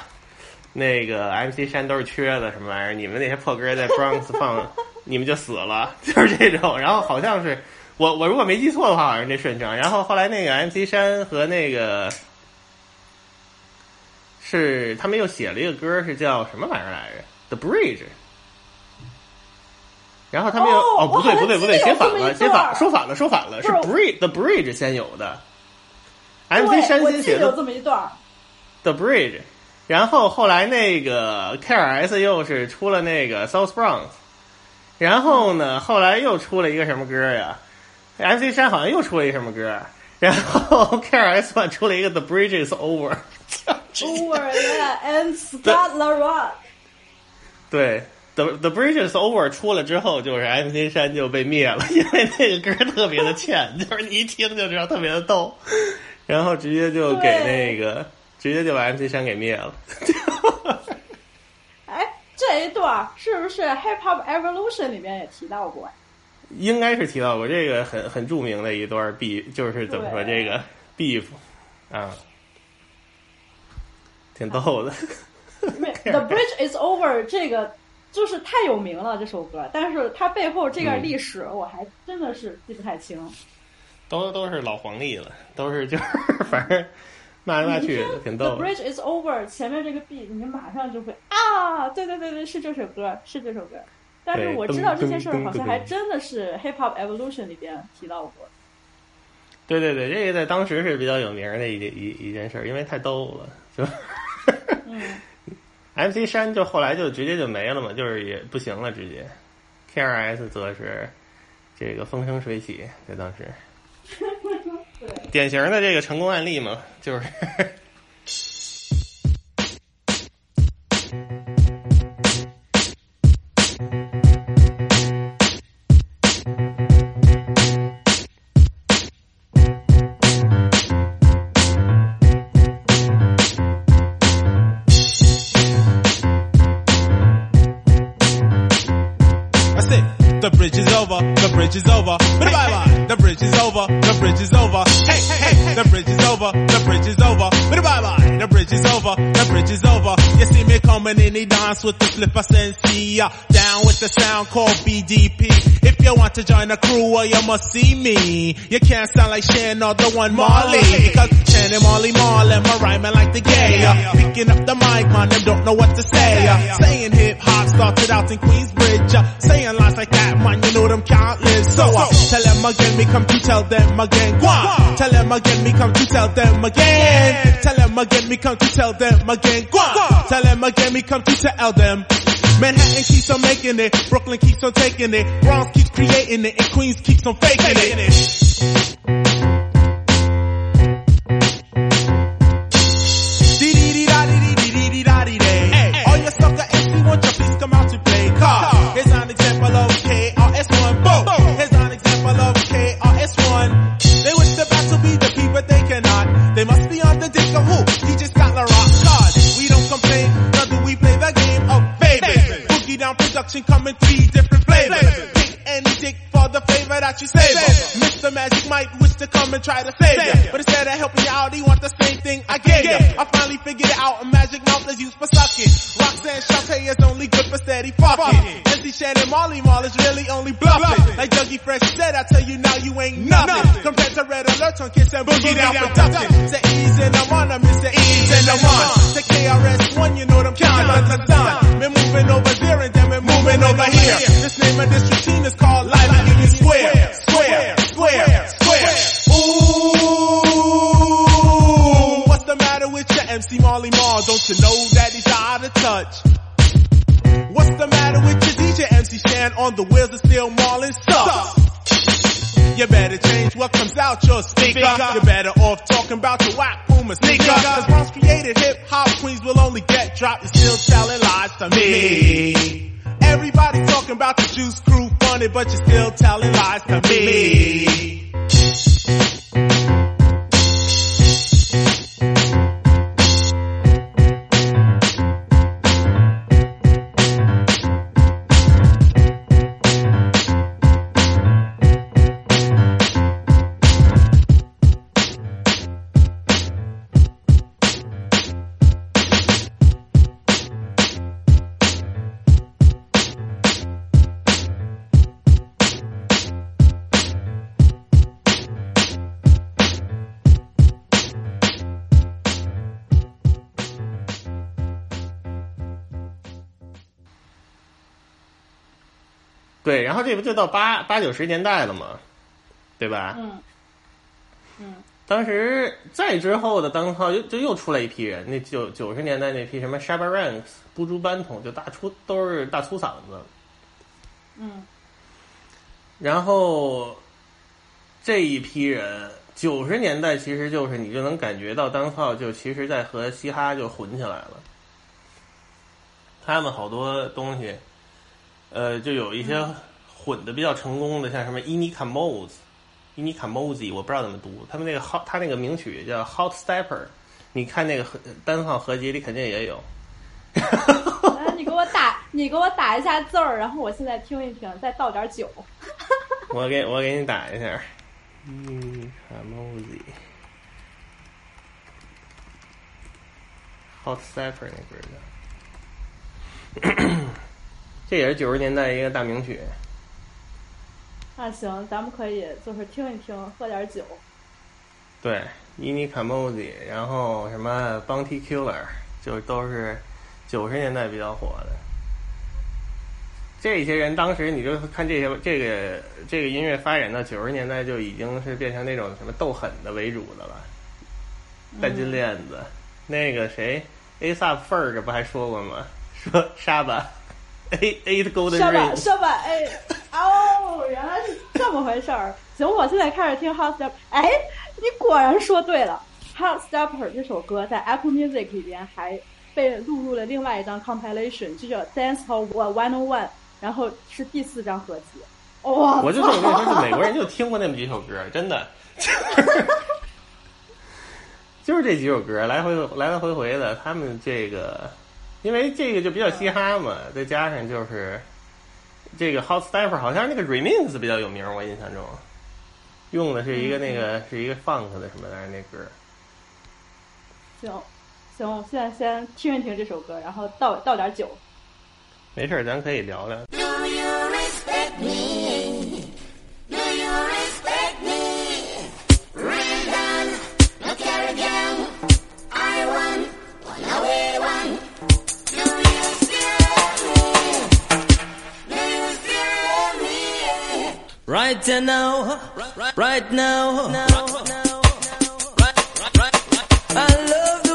那个 MC 山都是缺的什么玩意儿，你们那些破歌在 Bronx 放，(laughs) 你们就死了，就是这种。然后好像是我我如果没记错的话，好像是这顺序。然后后来那个 MC 山和那个是他们又写了一个歌，是叫什么玩意儿来着？The Bridge。然后他们又哦哦不对不对不对，写反了，写反段说反了说反了，是 Bridge The Bridge 先有的，MC 对，山先写的这么一段儿。The Bridge，然后后来那个 KRS 又是出了那个 South Bronx，然后呢，后来又出了一个什么歌呀？MC 山好像又出了一个什么歌，然后 KRS One 出了一个 The Bridge is Over，Over (laughs) yeah and Scott La Rock。对。The The Bridge is Over 出了之后，就是 MC 山就被灭了，(laughs) 因为那个歌特别的欠，就是你一听就知道特别的逗，然后直接就给那个直接就把 MC 山给灭了。(laughs) 哎，这一段儿是不是 Hip Hop Evolution 里面也提到过？应该是提到过这个很很著名的一段 B，就是怎么说这个 beef 啊，挺逗的。(laughs) The Bridge is Over 这个就是太有名了，这首歌，但是它背后这段历史我还真的是记不太清。都都是老黄历了，都是就是 (laughs) 反正骂来骂去的，挺 The 逗。Bridge is Over 前面这个 beat，你马上就会啊，对对对对，是这首歌，是这首歌。但是我知道这件事儿好像还真的是 Hip Hop Evolution 里边提到过。对对对，这个在当时是比较有名的一件一一件事儿，因为太逗了，就嗯，(laughs) MC 山就后来就直接就没了嘛，就是也不行了，直接。KRS 则是这个风生水起，在当时。(laughs) 典型的这个成功案例嘛，就是 flipper sensei. Uh, down with the sound called BDP. If you want to join the crew, well, you must see me. You can't sound like Shan or the one Marley. Cause Shan and Marley Marley, my rhyming like the gay. Uh, picking up the mic, man, them don't know what to say. Uh, saying hip hop started out in Queensbridge. Uh, saying lines like that, man, you know them can't live. So uh, tell them again, me come to tell them again. Go. Tell them again, me come to tell them again. Tell them again, me come to tell them again. Go. Tell them again, me come to tell them. Manhattan keeps on making it, Brooklyn keeps on taking it, Bronx keeps creating it, and Queens keeps on faking it. production coming three different flavors. Pink and dick for the favor that you savor. Mr. Magic might wish to come and try to save ya. But instead of helping you out, he want the same thing I gave ya. I finally figured out a magic mouth is used for sucking. Roxanne Shantae is only good for steady fucking. Jesse Shannon Molly Mall is really only bluffing. Like Dougie Fresh said, I tell you now you ain't nothing. Compared to Red Alert on Kiss and Boogie Down Production. Say ease and I'm I'm Mr. Ease and I'm on. The KRS-One, you know them counting. Been moving over this name of this routine is called Live Union Square. Square, square, square. Ooh, what's the matter with your MC Marley Marl? Don't you know that he's out of touch? What's the matter with your DJ MC Shan on the wheels of steel Marlin sucks? You better change what comes out your speaker. You're better off talking about your whack boomer sneaker. Cause once created hip hop queens will only get dropped. You're still telling lies to me. Talking about the juice crew funny, but you're still telling lies to me. 对，然后这不就到八八九十年代了嘛？对吧？嗯嗯，当时再之后的当号就就又出来一批人，那九九十年代那批什么 Shabba Ranks、布珠班统，就大粗都是大粗嗓子。嗯然后这一批人，九十年代其实就是你就能感觉到当号就其实在和嘻哈就混起来了。他们好多东西，呃，就有一些混的比较成功的，像什么伊尼卡莫兹、伊尼卡莫兹，我不知道怎么读。他们那个 hot，他那个名曲叫 Hot Stepper，你看那个单放合集里肯定也有。来，你给我打，你给我打一下字儿，然后我现在听一听，再倒点酒。我给我给你打一下，伊尼卡莫兹，Hot Stepper 那歌叫。这也是九十年代一个大名曲。那行，咱们可以就是听一听，喝点酒。对，伊尼卡莫兹，然后什么 Bounty Killer，就都是九十年代比较火的。这些人当时你就看这些这个这个音乐发展到九十年代，就已经是变成那种什么斗狠的为主的了，戴金链子。那个谁，A$AP Ferg 不还说过吗？说沙巴，A A 的 Golden 说吧。说吧，哎，哦，原来是这么回事儿。行，我现在开始听 house step 哎，你果然说对了，《Hot Stepper》这首歌在 Apple Music 里边还被录入了另外一张 compilation，就叫《Dance Hall One On One》，然后是第四张合集。哇、我就这么跟你说，就美国人就听过那么几首歌，真的，(laughs) 就是这几首歌，来回来来回回的。他们这个，因为这个就比较嘻哈嘛，再加上就是这个 Hot Stepper 好像那个 remix 比较有名，我印象中用的是一个那个是一个 funk 的什么来着那歌。行行，我现在先听一听这首歌，然后倒倒点酒。没事儿，咱可以聊聊。Do you respect me? Do you respect me? Me? Right now, right now, I love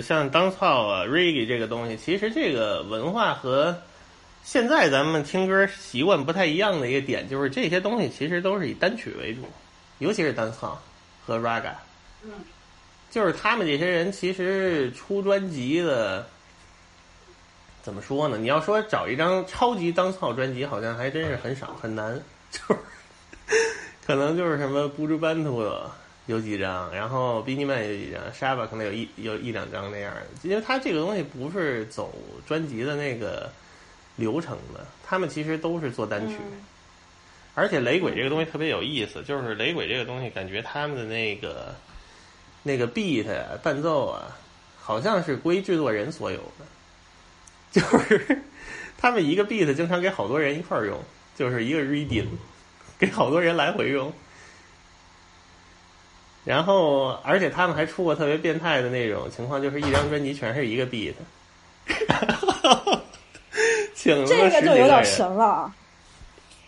呃，像当操啊、reggae 这个东西，其实这个文化和现在咱们听歌习惯不太一样的一个点，就是这些东西其实都是以单曲为主，尤其是单操和 raga。嗯，就是他们这些人其实出专辑的，怎么说呢？你要说找一张超级当操专辑，好像还真是很少很难，就是 (laughs) 可能就是什么布朱班图有几张，然后 b i n 曼有几张，沙巴可能有一有一两张那样的，因为他这个东西不是走专辑的那个流程的，他们其实都是做单曲。而且雷鬼这个东西特别有意思，就是雷鬼这个东西，感觉他们的那个那个 beat 啊、伴奏啊，好像是归制作人所有的，(laughs) 就是他们一个 beat 经常给好多人一块儿用，就是一个 reading，给好多人来回用。然后，而且他们还出过特别变态的那种情况，就是一张专辑全是一个 beat，(laughs) 请了这个就有点神了。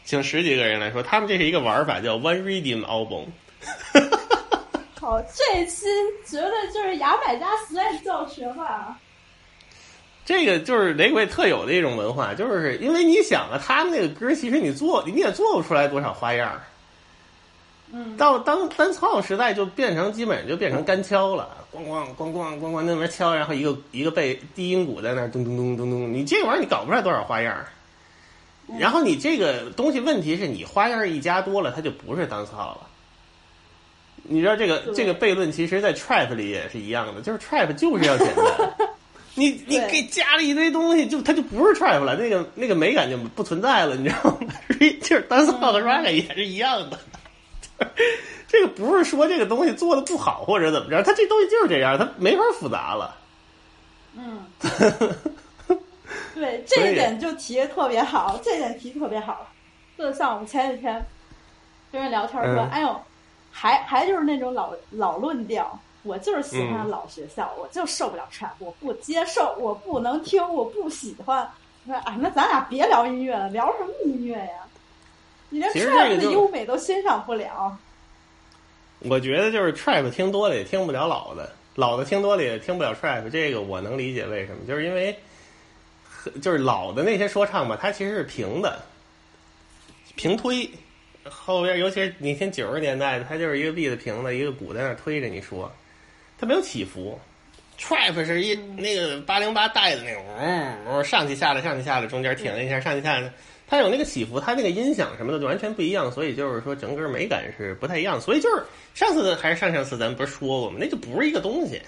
请十几个人来说，他们这是一个玩法叫 One Rhythm Album。(laughs) 好，这一期绝对就是牙买加实验教学吧。这个就是雷鬼特有的一种文化，就是因为你想啊，他们那个歌其实你做你也做不出来多少花样儿。嗯，到当单操时代就变成基本上就变成干敲了，咣咣咣咣咣咣那边敲，然后一个一个背低音鼓在那儿咚咚咚咚咚，你这玩意儿你搞不出来多少花样儿。然后你这个东西问题是你花样儿一加多了，它就不是单操了。你知道这个这个悖论，其实在 trap 里也是一样的，就是 trap 就是要简单。(laughs) 你你给加了一堆东西，就它就不是 trap 了，那个那个美感就不存在了，你知道吗？(laughs) 就是单操和 raga 也是一样的。(laughs) 这个不是说这个东西做的不好或者怎么着，它这东西就是这样，它没法复杂了。嗯，(laughs) 对，这一点就提的特别好，这一点提得特别好。就像我们前几天跟人聊天说，嗯哎呦，还还就是那种老老论调，我就是喜欢嗯老学校，我就受不了 trap，我不接受，我不能听，我不喜欢。我说啊，那咱俩别聊音乐了，聊什么音乐呀？你连 trap 的优美都欣赏不了。我觉得就是 trap 听多了也听不了老的，老的听多了也听不了 trap，这个我能理解为什么，就是因为就是老的那些说唱吧，它其实是平的，平推。后边尤其是你听九十年代的，它就是一个 beat 平的，一个鼓在那儿推着你说，它没有起伏。trap 是一那个八零八带的那种，嗯，上去下来上去下来，中间停了一下，上去下来，它有那个起伏，它那个音响什么的就完全不一样，所以就是说整个美感是不太一样。所以就是上次还是上上次咱们不是说过吗？那就不是一个东西，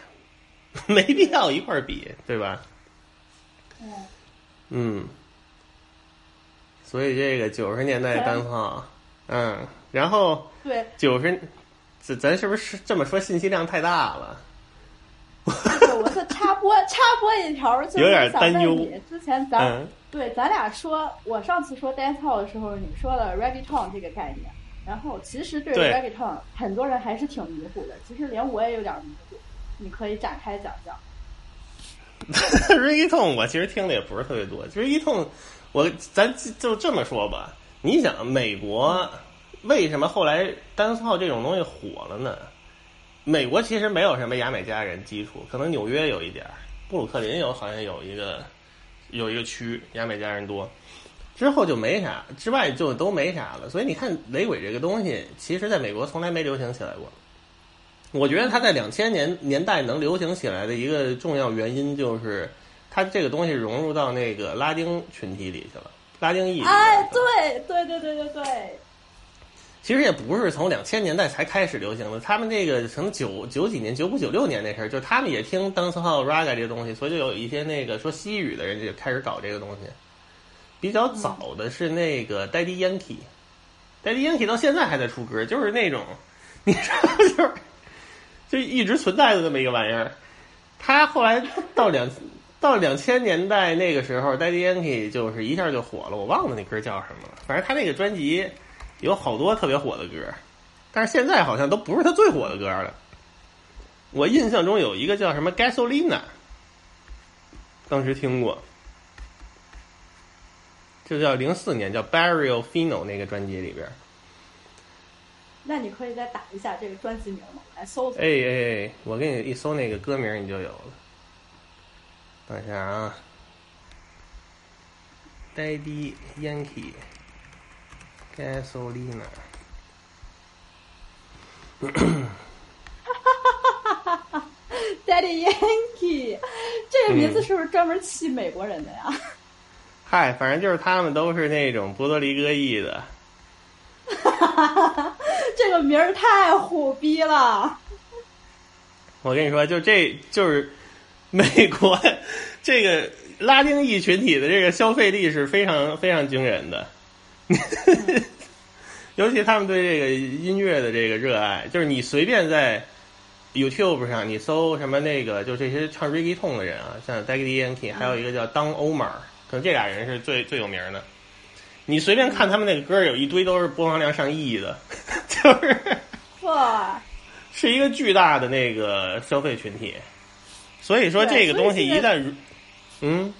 没必要一块儿比，对吧？嗯，所以这个九十年代单号，嗯，然后对，九十，咱咱是不是这么说信息量太大了？对我是插播插播一条，就是有点想担忧问你，之前咱、嗯对咱俩说，我上次说 dancehall 的时候，你说了 reggaeton 这个概念，然后其实对对 reggaeton 很多人还是挺迷糊的，其实连我也有点迷糊，你可以展开讲讲。(laughs) reggaeton 我其实听的也不是特别多，reggaeton 我咱就这么说吧，你想美国为什么后来单号这种东西火了呢？美国其实没有什么牙买加人基础，可能纽约有一点儿，布鲁克林有好像有一个有一个区牙买加人多，之后就没啥，之外就都没啥了。所以你看雷鬼这个东西，其实在美国从来没流行起来过。我觉得它在两千年年代能流行起来的一个重要原因，就是它这个东西融入到那个拉丁群体里去了，拉丁裔。哎，对对对对对对，其实也不是从两千年代才开始流行的，他们这个从九九几年、九五九六年那时候，就他们也听 dancehall、raga 这个东西，所以就有一些那个说西语的人就开始搞这个东西。比较早的是那个 Daddy Yankee，Daddy Yankee 到现在还在出歌，就是那种你知道，(laughs) 就是就一直存在的这么一个玩意儿。他后来到两到两千年代那个时候，Daddy Yankee 就是一下就火了，我忘了那歌叫什么了。反正他那个专辑有好多特别火的歌，但是现在好像都不是他最火的歌了。我印象中有一个叫什么 Gasolina，当时听过，就叫零四年叫 Barrio Fino 那个专辑里边。那你可以再打一下这个专辑名吗？我来搜搜。哎哎哎，我给你一搜那个歌名，你就有了。等一下啊，Daddy Yankee Gasolina。(laughs) Daddy Yankee，这个名字是不是专门气美国人的呀？嗨，反正就是他们都是那种波多黎各裔的。(laughs) 这个名儿太虎逼了。我跟你说，就这就是美国这个拉丁裔群体的这个消费力是非常非常惊人的，(laughs) 尤其他们对这个音乐的这个热爱，就是你随便在 YouTube 上你搜什么那个，就这些唱 reggaeton 的人啊，像 Daddy Yankee，还有一个叫 Don Omar，可能这俩人是最最有名的。你随便看他们那个歌，有一堆都是播放量上亿的，(laughs) 就是。哇，是一个巨大的那个消费群体，所以说这个东西一旦如，嗯，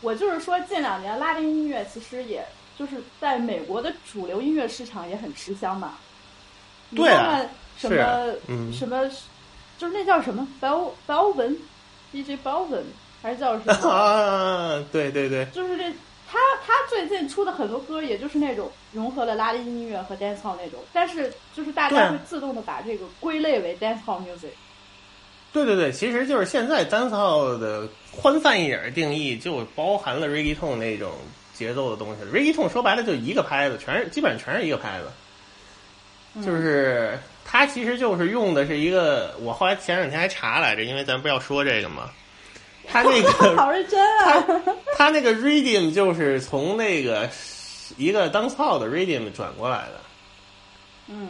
我就是说，近两年拉丁音乐其实也就是在美国的主流音乐市场也很吃香嘛。你对啊看看什么、嗯什么，就是那叫什么 Bel Belvin，DJ Belvin 还是叫什么？啊，对对对，就是这他他最近出的很多歌，也就是那种融合了拉丁音乐和 dancehall 那种，但是就是大家会自动的把这个归类为 dancehall music。对对对，其实就是现在 dancehall 的宽泛一点的定义，就包含了 reggaeton 那种节奏的东西。reggaeton 说白了就一个拍子，全是基本上全是一个拍子，嗯就是它其实就是用的是一个，我后来前两天还查来着，因为咱不要说这个嘛，(laughs) 他那个好认真啊！它那个 rhythm 就是从那个一个 dancehall 的 rhythm 转过来的。嗯，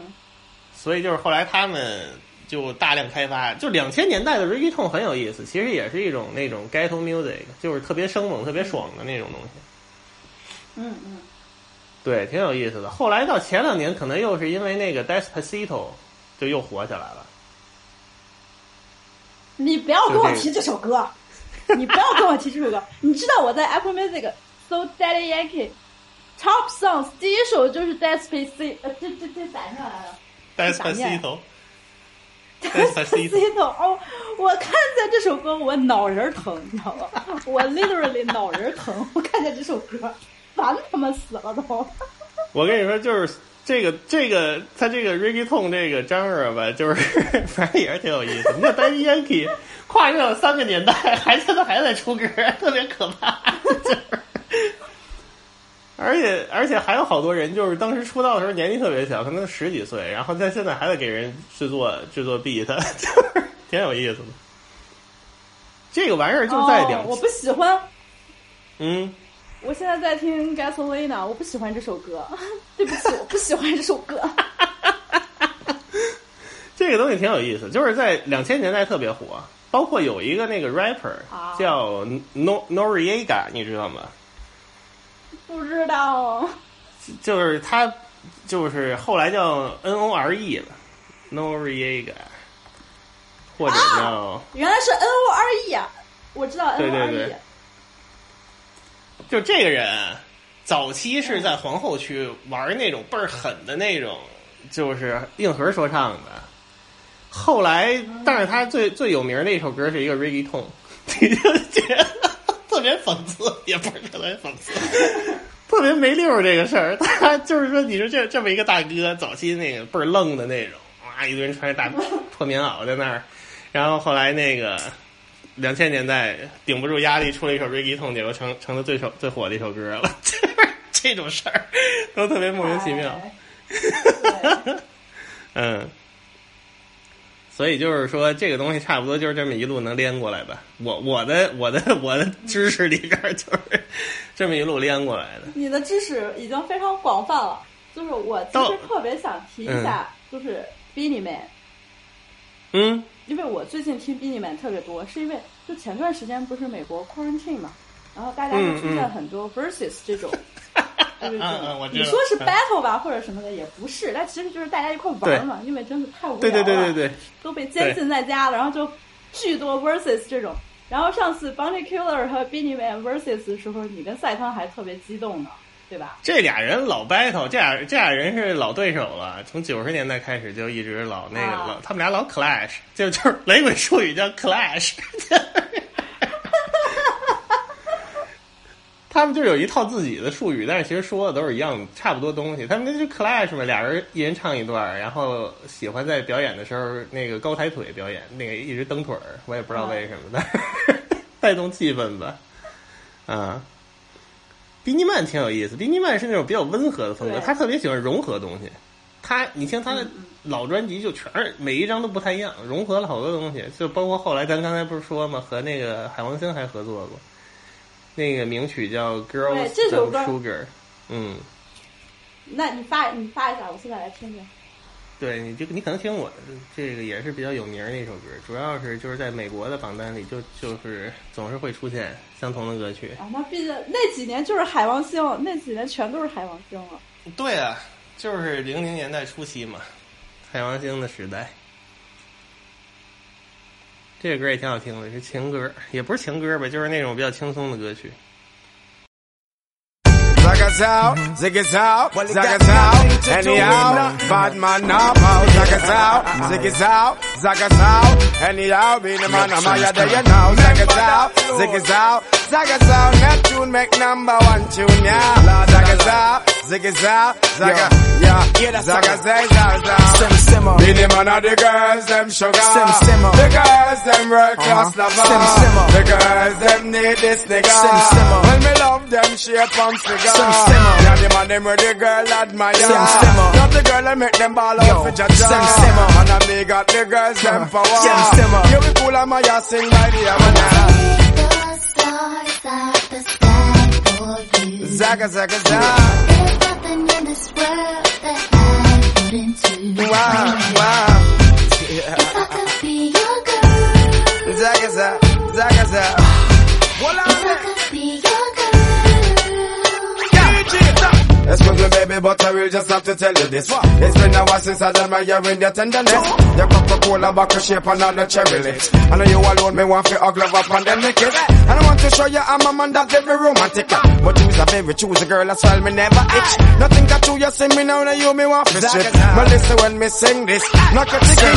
所以就是后来他们就大量开发，就两千年代的 reggaeton 很有意思，其实也是一种那种 ghetto music，就是特别生猛、特别爽的那种东西。嗯嗯，对，挺有意思的。后来到前两年，可能又是因为那个 Despacito 就又火起来了。你不要跟我提这首歌，你不要跟我提这首歌。你知道我在 Apple Music 搜 Daddy Yankee Top Songs 第一首就是 Despacito，呃，这这这咋上来了 Despacito。Despacito 哦，我看见这首歌我脑仁疼，你知道吗？我 literally 脑仁疼，我看见这首歌，烦他妈死了都。(laughs) 我跟你说，就是这个这个他这个 reggaeton 这个 genre 吧，就是 (laughs) 反正也是挺有意思。你看 Daddy Yankee 跨越了三个年代，还现在还在出歌，特别可怕。(laughs) 就是而且而且还有好多人，就是当时出道的时候年纪特别小，可能十几岁，然后在现在还在给人制作制作 beat，就是挺有意思的。这个玩意儿就在两哦，我不喜欢。嗯，我现在在听 Gasolina，我不喜欢这首歌，(laughs) 对不起，我不喜欢这首歌。(laughs) 这个东西挺有意思，就是在两千年代特别火，包括有一个那个 rapper 啊叫 No Noriega，你知道吗？不知道，就是他，就是后来叫 N O R E 了，Noriega，或者叫、原来是 N O R E 啊！我知道 N 对 O 对 R 对 E。就这个人，早期是在皇后区玩那种倍儿狠的那种，就是硬核说唱的。后来，但是他最最有名的一首歌是一个 reggae tone，(laughs) 你就觉得特别讽刺，也不是特别讽刺，(laughs) 特别没溜儿这个事儿。他就是说，你说这这么一个大哥，早期那个倍儿愣的那种，哇，一堆人穿着大破棉袄在那儿，然后后来那个两千年代顶不住压力，出了一首 reggae tone，结果成成了最首最火的一首歌了。(laughs) 这种事儿都特别莫名其妙。(laughs) 嗯，所以就是说，这个东西差不多就是这么一路能连过来吧。我我的我的 (laughs) 我的知识里边儿就是这么一路连过来的。你的知识已经非常广泛了，就是我其实特别想提一下，就是 Beanie Man，嗯因为我最近听 Beanie Man 特别多，是因为就前段时间不是美国 quarantine 嘛，然后大家就出现很多 versus 这种，(laughs) 你说是嗯 battle 吧或者什么的也不是，但其实就是大家一块玩嘛，因为真的太无聊了，对对对对对，都被监禁在家了，然后就巨多 versus 这种。然后上次 Bounty Killer 和 Beanie Man versus 的时候，你跟赛康还特别激动呢，对吧？这俩人老 battle，这俩这俩人是老对手了，从九十年代开始就一直老那个、啊老，他们俩老 clash，就就是雷鬼术语叫 clash。(laughs) 他们就有一套自己的术语，但是其实说的都是一样，差不多东西。他们那就 clash 嘛，俩人一人唱一段，然后喜欢在表演的时候那个高抬腿表演，那个一直蹬腿儿，我也不知道为什么，但是 (laughs) 带动气氛吧，啊。宾尼曼挺有意思，宾尼曼是那种比较温和的风格，他特别喜欢融合东西。他，你听他的老专辑，就全是每一张都不太一样，融合了好多东西，就包括后来咱刚才不是说嘛，和那个海王星还合作过，那个名曲叫《Girls Sugar》，嗯，那你发你发一下，我现在来听听。对你这个你可能听过，这个也是比较有名儿的一首歌，主要是就是在美国的榜单里就就是总是会出现相同的歌曲。啊，那毕竟那几年就是海王星，那几年全都是海王星了。对啊，就是零零年代初期嘛，海王星的时代。这个歌也挺好听的，是情歌，也不是情歌吧，就是那种比较轻松的歌曲。Zaggers out, ziggies out, zaggers out, anyhow, bad man now out, zaggers out, ziggies out, zaggers out, anyhow, be the man, I'm higher than you now, zaggers out, ziggies out, zaggers out, that tune make number one tune, yeah, zaggers out, ziggies out, zagger, yeah, zaggers say, zaggers out, sim simmer, be the man of the girls, them sugar, sim simmer, the girls, them world class uh-huh. lover, sim simmer, the girls, them need this nigga, sim simmer, when me love them shape and figure, sim simmer, yeah, the man them where the girl admire, sim simmer, not the girl that make them ball out for jaja, sim simmer, and I me got the girls, them power, sim simmer, you be cool and my ass sing by the Zaga, zaga, zaga. There's nothing in this world that I wouldn't do. Wow, wow. If I could be your girl, Zaga, zaga, zaga, zaga. Well, Excuse me, baby, but I will just have to tell you this. It's been a while since I done my year in your tenderness. Your Coca-Cola bottle shape and all the cherry lips. I know you alone, me want to hug love up and then make it. And I want to show you I'm a man that's very romantic. But you's a very choosy girl, that's why me never itch. Nothing got to you, see me now, now you me want to strip. But listen when me sing this, knock your ticket.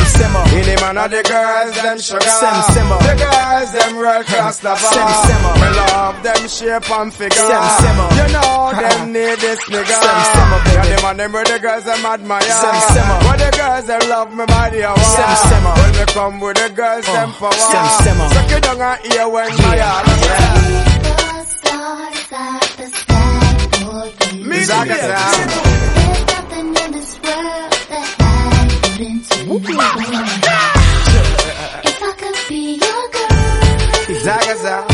In the man of the girls, them sugar. Simmer. The girls, them world class lover. Sim simmer. Me love them shape and figure. Simmer. You know them need this nigga. Sim simmer, baby. Yeah, them and them where the girls them admire. Sim simmer. Where the girls them love me body a wow. Sim simmer. When me come with the girls them oh, power. Sim simmer. Suck it down and hear when my heart. The stars are the sky for you. Me Zaga, zaga.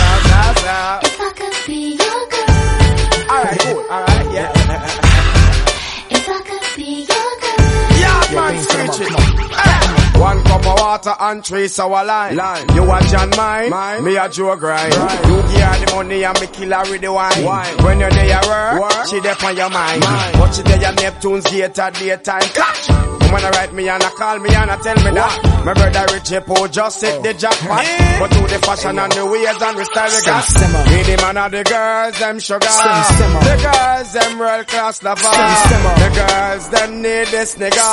cup of water and three sour line. lime. You a John mine, mine. me a Joe grind. You give her the money and me kill her with the wine. wine. When you're there at work, work. she there on your mind. mind. But she there at Neptune's gate at daytime. Catch! Woman write me and a call me and a tell me that My brother Richie Poe just hit the jackpot But to the fashion and the ways and the style we got Me the man of the girls, them sugar The girls, them world class lover The girls, them need this nigga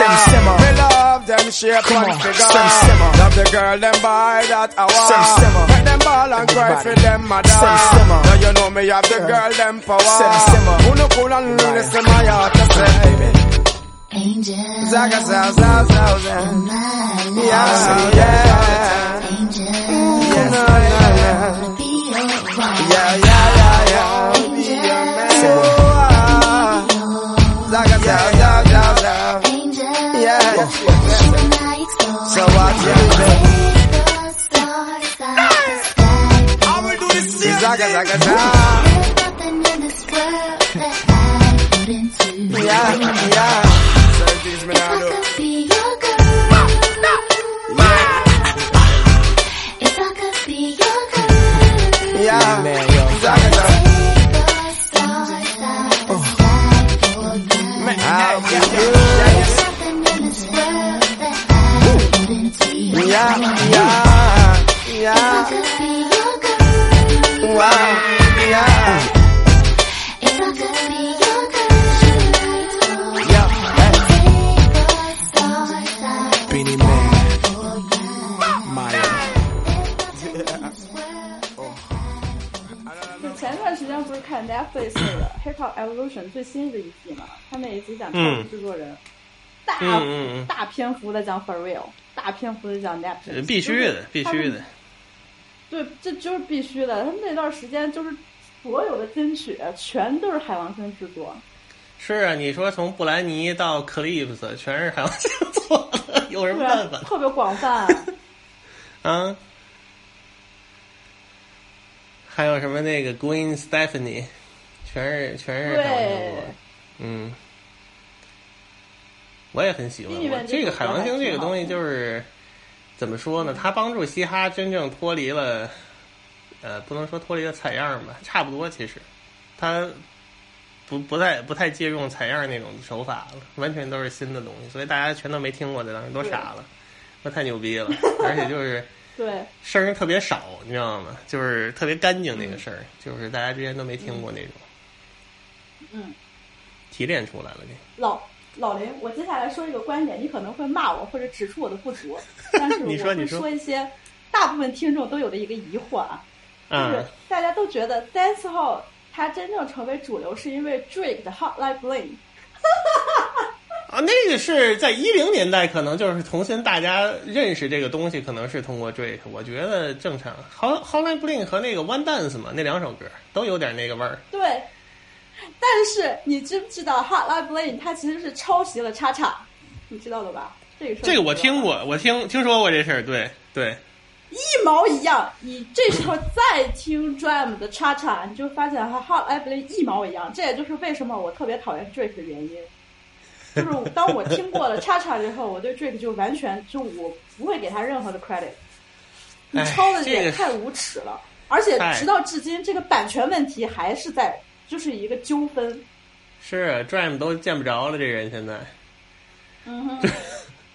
Me love them shape and figure Love ah. the girl, them buy that hour Make them ball and cry for them mother Now you know me have the girl, them power Who no cool and listen my heart to say baby. angel. Zaga, zaga, zaga, zaga. My mm, Yeah, yeah. angel. Yeah, no, no, no. Be your wife. Yeah, yeah, yeah, so watch out, baby. I'm gonna do this shit. Zaga, zaga, zaga. Yeah, yeah. Netflix 那个《Hip Hop Evolution》最新的一季嘛？他那一集讲超级制作人，大、大篇幅的讲 For Real，大篇幅的讲 Netflix，呃必须的，必须的。。对，这就是必须的。他们那段时间就是所有的金曲全都是海王星制作，是啊，你说从布兰妮到 Clips，全是海王星做的，有什么办法？特别广泛。(laughs) 啊，还有什么那个 Gwen Stephanie，全是全是海王星做的。嗯，我也很喜欢。我这个海王星这个东西就是怎么说呢？它帮助嘻哈真正脱离了，呃，不能说脱离了采样吧，差不多其实，它不不太不太借用采样那种手法了，完全都是新的东西，所以大家全都没听过，在当时都傻了，那太牛逼了，(laughs) 而且就是。对，声儿特别少，你知道吗？就是特别干净那个声儿，就是大家之前都没听过那种，嗯，提炼出来了这。老老林，我接下来说一个观点，你可能会骂我或者指出我的不足，(laughs) 但是我会你说一些大部分听众都有的一个疑惑啊，就是嗯，大家都觉得 dancehall 它真正成为主流是因为 Drake 的 Hotline Bling，(laughs) 啊，那个是在一零年代，可能就是重新大家认识这个东西，可能是通过 Drake。我觉得正常。How h o l l y Bling 和那个 One Dance 嘛，那两首歌都有点那个味儿。对。(laughs) 但是你知不知道 Hotline Bling 它其实是抄袭了叉叉，你知道的吧？这个这个我听过，我听听说过这事儿。对对，一毛一样。你这时候再听 Drum 的叉叉，你就发现和 Hot Like Bling 一毛一样。这也就是为什么我特别讨厌 Drake 的原因。就是当我听过了叉叉之后，我对 Drake 就完全就我不会给他任何的 credit。你哎抄的也太无耻了，而且直到至今，这个版权问题还是在就是一个纠纷。是啊 Dram 都见不着了，这人现在。嗯哼，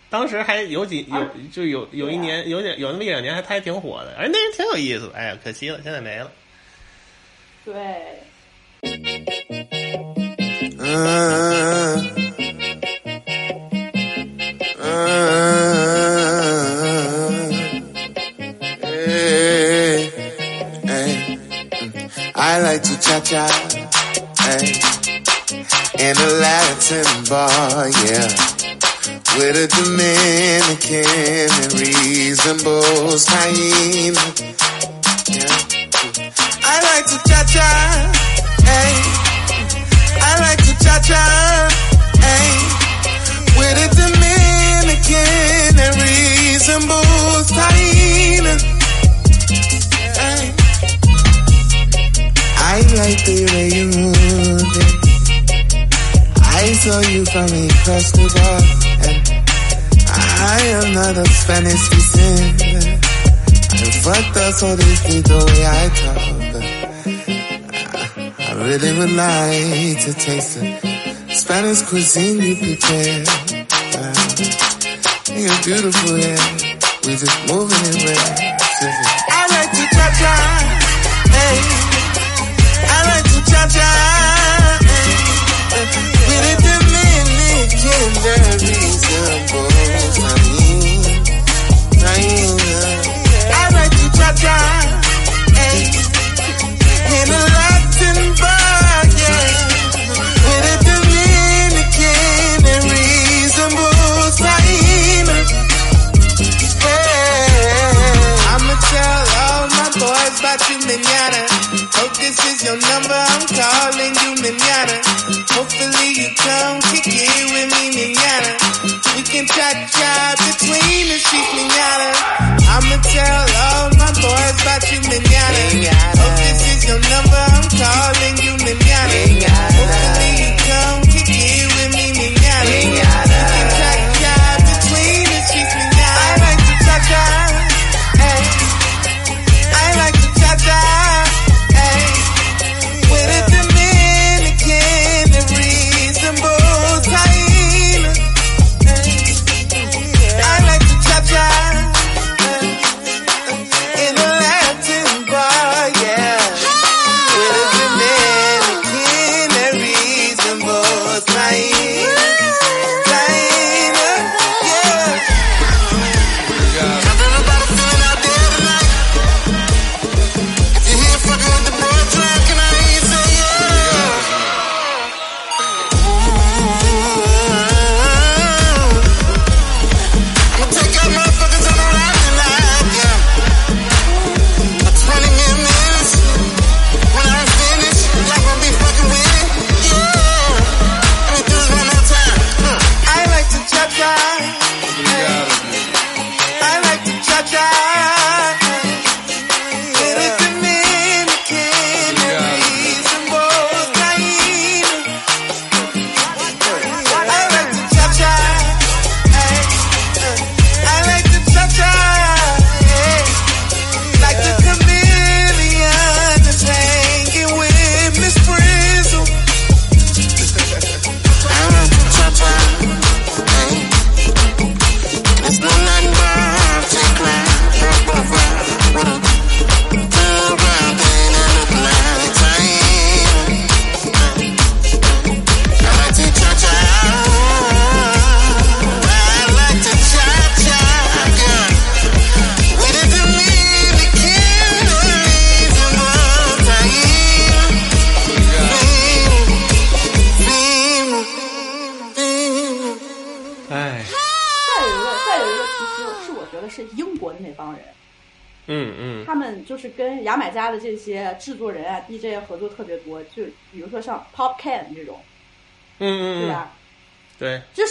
当时还有几有啊就有有一年有点有那么一两年还他还挺火的，哎，那人挺有意思的。哎呀，可惜了，现在没了。对，Uh, uh, hey, hey. I like to cha cha, In a Latin bar, yeah. With a Dominican and reasonable hyena. Yeah. I like to cha-cha, hey. I like to cha-cha, hey. With a Dominican and reasonable hyena. Way you move it. I saw you from the bar, and I am not a Spanish descent. And fucked up, so this is the way I talk. I, I really would like to taste the Spanish cuisine you prepare. Uh, you're beautiful, yeah. We just moving it well. I like to cha, hey. With a Dominican.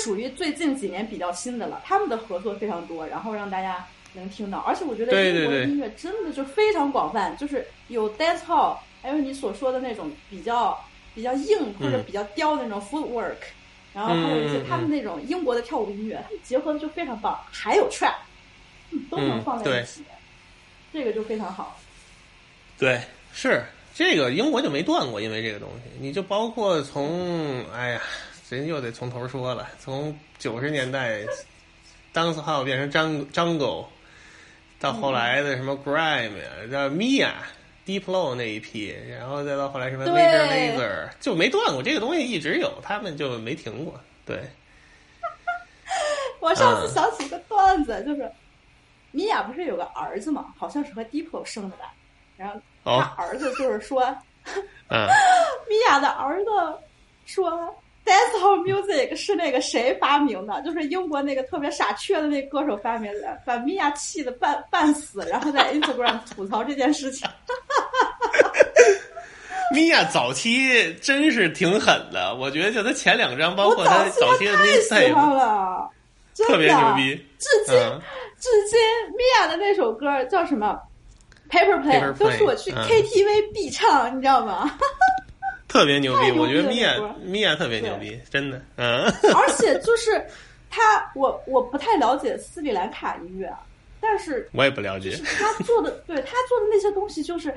属于最近几年比较新的了，他们的合作非常多，然后让大家能听到，而且我觉得英国的音乐真的就非常广泛，就是有 dance hall，还有你所说的那种比较比较硬或者嗯比较刁的那种 footwork，、然后还有一些他们那种英国的跳舞音乐，他们结合的就非常棒，还有 trap，嗯都能嗯放在一起，这个就非常好。对，是这个英国就没断过，因为这个东西，你就包括从哎呀，人又得从头说了，从九十年代 dance hall 变成 jung jungle，到后来的什么 grime 呀，叫 Mia。Diplo 那一批，然后再到后来什么 laser laser，就没断过，这个东西一直有，他们就没停过。对，(laughs) 我上次嗯。想起一个段子，就是米娅不是有个儿子嘛，好像是和 Diplo 生的吧，然后他哦，儿子就是说，嗯，(laughs) 米娅的儿子说，dancehall music 是那个谁发明的？就是英国那个特别傻缺的那歌手发明的，把米娅气得半半死，然后在 Instagram 吐槽这件事情。(laughs) 米娅早期真是挺狠的，我觉得就她前两张，包括她早期的太喜 mixtape，欢了，特别牛逼。至今、嗯至今，米娅的那首歌叫什么？Paper Plane，都是我去嗯 KTV 必唱，你知道吗？特别牛逼，我觉得米娅米娅特别牛逼，真的，嗯，而且就是他，我我不太了解斯里兰卡音乐，啊但是我也不了解，他做的，对他做的那些东西，就是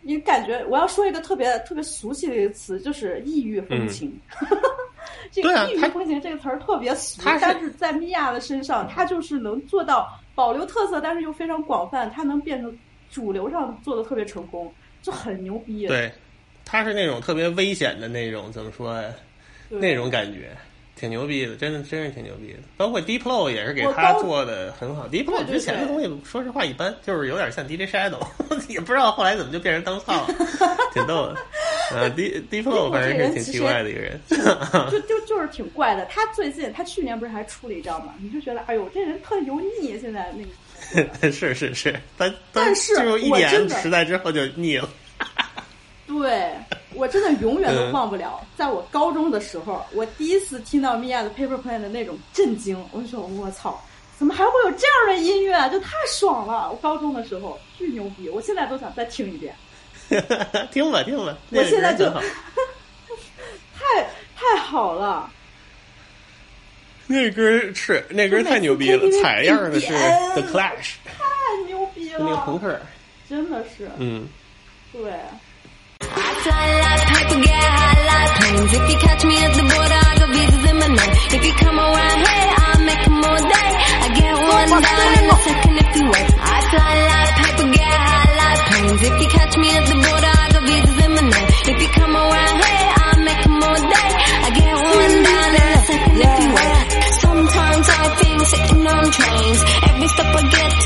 你感觉我要说一个特别特别俗气的一个词，就是异域风情。(laughs) 这个异域风情这个词儿特别俗，是但是在米娅的身上，他就是能做到保留特色，但是又非常广泛，他能变成主流上做的特别成功，就很牛逼。对，他是那种特别危险的那种，怎么说那种感觉。挺牛逼的，真的真是挺牛逼的。包括 Deep Low 也是给他做的很好。Deeplow 之前的东西，说实话一般，就是有点像 DJ Shadow，(laughs) 也不知道后来怎么就变成当操，(laughs) 挺逗的。呃，Deep Deep Low 反正是挺奇怪的一个人。就就就是挺怪的。他最近，他去年不是还出了一张嘛？你就觉得，哎呦，这人特油腻。现在那个，(laughs) 是是是，但但是进入我 EDM 时代之后就腻了。对我真的永远嗯都忘不了，在我高中的时候，我第一次听到米娅的 Paper Plane 的那种震惊，我就说，我操，怎么还会有这样的音乐啊？就太爽了！我高中的时候巨牛逼，我现在都想再听一遍。(laughs) 听吧听吧，我现在就 (laughs) 太太好了，那歌是那歌太牛逼了，采样的是 The Clash，太牛逼了那个朋了，克，真的是，嗯。对。I fly like paper, get high like planes. If you catch me at the border, I got visas in my name. If you come around here, I'll make 'em all day. I get one down in a second if you wait. I fly like paper, get high like planes. If you catch me at the border, I got visas in my name. If you come around here, I'll make 'em all day. I get one down in a second if you wait. Sometimes I think sitting on trains. Every step I get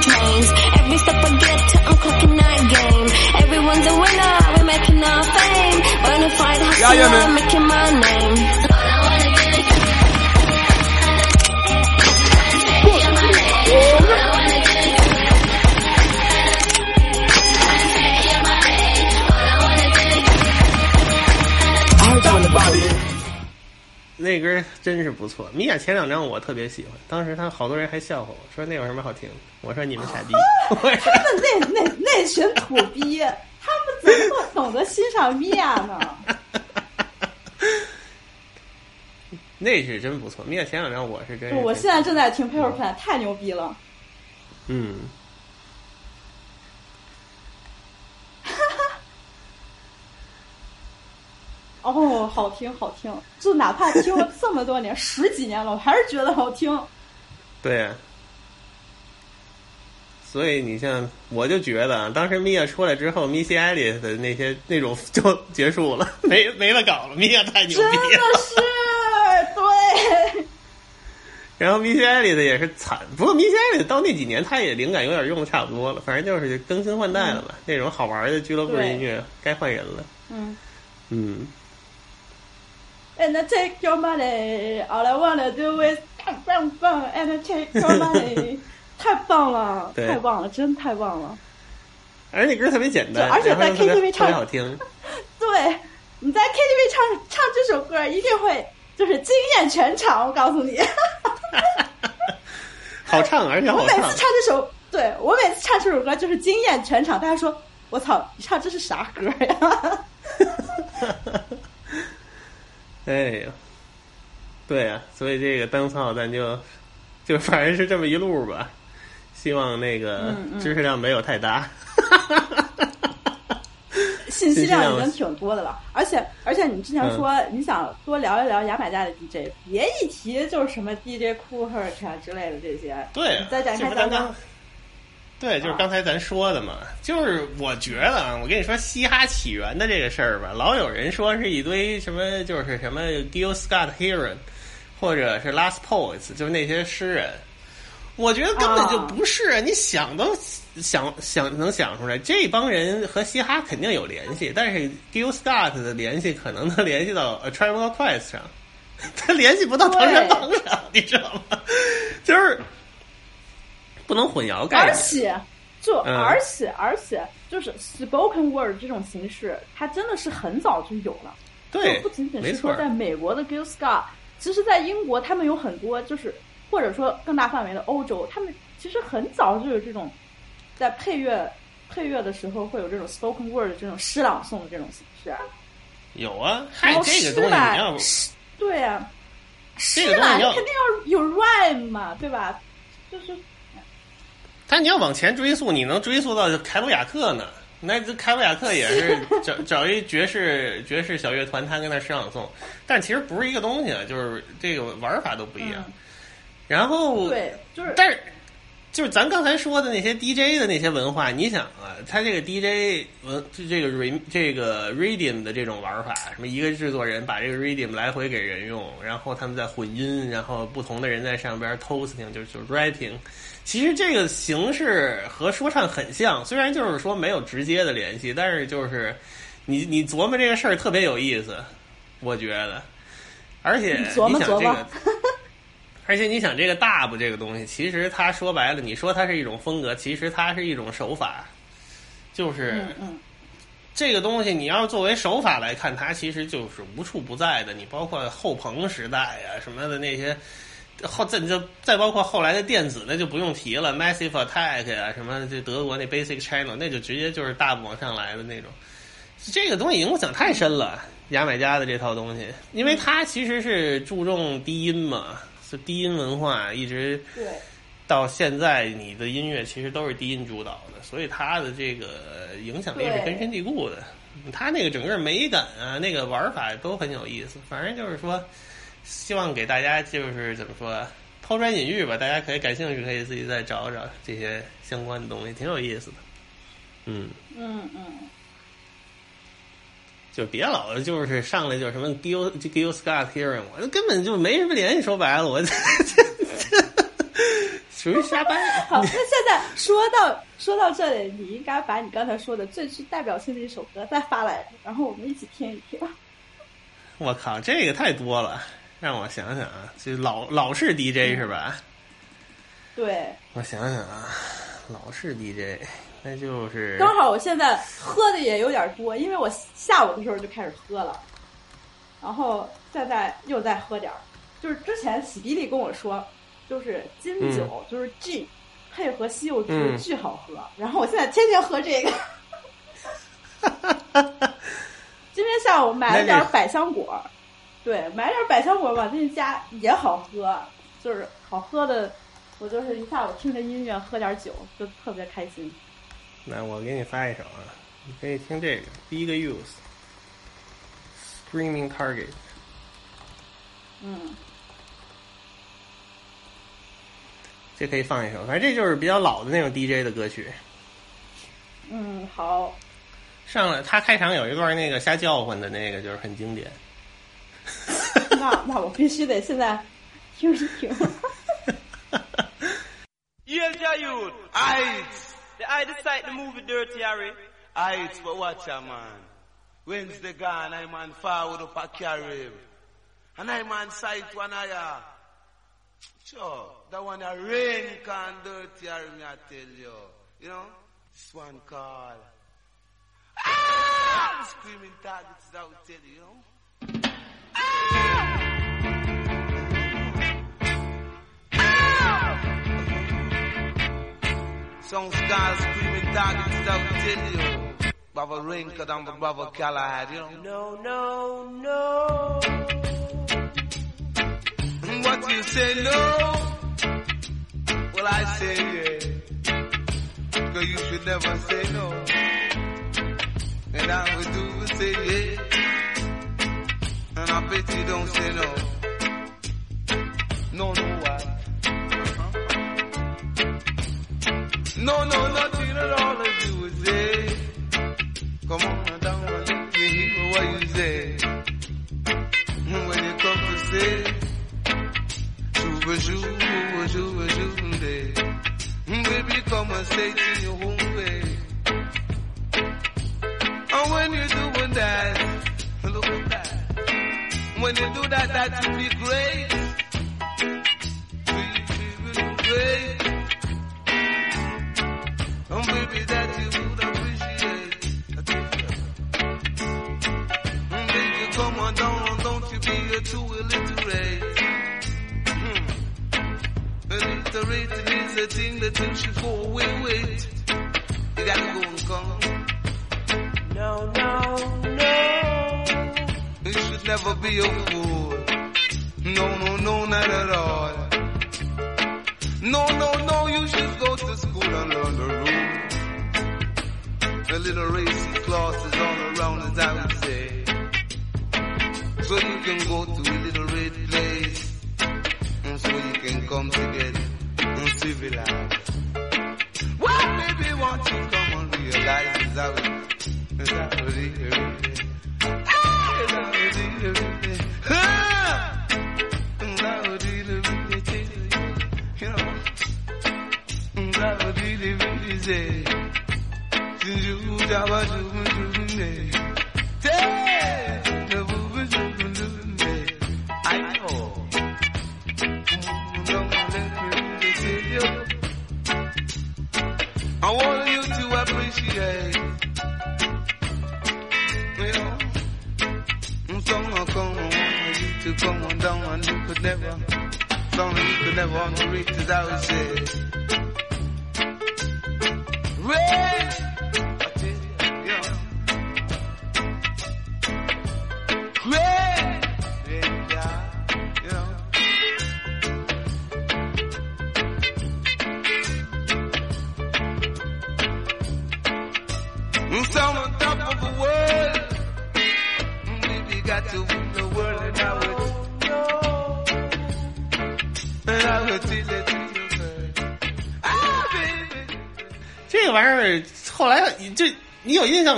trains. Every step I get to, I'm clocking that game. Everyone's a winner, we're making our fame. Bonafide hustler, yeah, man. making my name. 那歌真是不错，米娅前两张我特别喜欢，当时他好多人还笑话我说那有什么好听的，我说你们傻逼，他们那那那群土逼，他们怎么会懂得欣赏米娅呢？(laughs) 那是真不错，米娅前两张我是真是，我现在正在听 Paper 太牛逼了。嗯，哦，好听好听，就哪怕听了这么多年，十几年了，我还是觉得好听。对呀、所以你像，我就觉得啊当时米娅出来之后，Missy Elliott 的那些那种就结束了，没没了搞了，米娅太牛真逼了。真的是对，然后 Missy Elliott 也是惨，不过 Missy Elliott 到那几年，他也灵感有点用的差不多了，反正就是更新换代了吧。那种好玩的俱乐部音乐该换人了。嗯。嗯，And take your money, all I wanna do is bang bang bang. And take your money，(laughs) 太棒了，太棒了，真太棒了。而且那歌特别简单，而且在然后又特别 KTV 好听。(laughs) 对，你在 KTV 唱唱这首歌，一定会就是惊艳全场。我告诉你，(laughs) 好唱，而且好唱我每次。唱这首，对我每次唱这首歌就是惊艳全场。大家说，我操，你唱这是啥歌呀？(laughs) 哎呀，对啊、所以这个当操咱就就反正是这么一路吧。希望那个知识量没有太大。(laughs) 信息量已经挺多的了，而且而且你之前说、你想多聊一聊牙买加的 DJ，别一提就是什么 DJ Cool Herc 啊之类的这些，对你再展开讲讲不刚刚。对，就是刚才咱说的嘛，就是我觉得啊，我跟你说嘻哈起源的这个事儿吧，老有人说是一堆什么，就是什么 Gil Scott Heron，或者是 Last Poets，就是那些诗人。我觉得根本就不是，啊你想都想想能想出来，这帮人和嘻哈肯定有联系，但是 Gil Scott 的联系可能能联系到 A Tribe Called Quest 上，他联系不到唐山帮上，你知道吗？(laughs) 就是不能混淆概念。而且，就嗯而且、而且就是 spoken word 这种形式，它真的是很早就有了。对不仅仅是说在美国的 Gil Scott，其实在英国他们有很多就是或者说更大范围的欧洲，他们其实很早就有这种在配乐配乐的时候会有这种 spoken word 这种诗朗诵的这种形式啊。有啊，还有，这个东西诗吧你要对呀、这诗嘛，个东西要肯定要有 rhyme 嘛，对吧？就是但你要往前追溯，你能追溯到凯鲁亚克呢？那这凯鲁亚克也是 (laughs) 找找一爵士爵士小乐团，他跟那诗朗诵，但其实不是一个东西，啊，就是这个玩法都不一样。然后，对，就是但是就是咱刚才说的那些 DJ 的那些文化，你想啊，他这个 DJ 这个这个 Radium 的这种玩法，什么一个制作人把这个 Radium 来回给人用，然后他们在混音，然后不同的人在上边 toasting，就是就是 rapping。其实这个形式和说唱很像，虽然就是说没有直接的联系，但是就是你你琢磨这个事儿特别有意思，我觉得。而且你想这琢磨个，而且你想这个 dub 这个东西，其实它说白了，你说它是一种风格，其实它是一种手法，就是嗯嗯，这个东西，你要作为手法来看，它其实就是无处不在的。你包括后朋时代呀、什么的那些，后再就再包括后来的电子，那就不用提了，Massive Attack 呀、什么这德国那 Basic Channel，那就直接就是大步往上来的那种。这个东西影响太深了，牙买加的这套东西，因为它其实是注重低音嘛，是低音文化，一直对。到现在，你的音乐其实都是低音主导的，所以它的这个影响力是根深蒂固的。它那个整个美感啊，那个玩法都很有意思。反正就是说，希望给大家就是怎么说，抛砖引玉吧。大家可以感兴趣，可以自己再找找这些相关的东西，挺有意思的。嗯，嗯嗯，就别老就是上来就什么 Gil Gil Scott Heron，我根本就没什么联系。说白了，我这 (laughs) 这属于瞎掰。好，那现在说到说到这里，你应该把你刚才说的最具代表性的一首歌再发来，然后我们一起听一听。我靠，这个太多了，让我想想啊，这老老式 DJ 是吧？对，我想想啊，老式 DJ，那就是刚好我现在喝的也有点多，因为我下午的时候就开始喝了，然后再再又再喝点儿。就是之前喜比利跟我说，就是金酒、就是 G 配合西柚汁、嗯巨好喝，然后我现在天天喝这个。(laughs) 今天下午买了点百香果，对，买点百香果往进去加也好喝，就是好喝的。我就是一下午听着音乐，喝点酒，就特别开心。那我给你发一首啊，你可以听这个第一个 Use，Screaming Target，嗯，这可以放一首，反正这就是比较老的那种 DJ 的歌曲。嗯，好，上来他开场有一段那个瞎叫唤的那个，就是很经典。那那我必须得现在听一听。 Yeah, (laughs) Jayud. Aight. The I decide to move it dirty, Harry. Aight, but watch ya, man. Wednesday gone, I man forward up a carry. And I man sight one eye. Sure, that one a rain can dirty, Harry, me I tell you. You know, this one called. Ah! The screaming targets, that will tell you, you know. Ah! Songs called screaming targets, that will tell you. Brother and my brother Galahad, you know. No, no, no. What you say no? Well, I say yeah. Cause you should never say no. And I would do say yeah. I bet you don't say. No,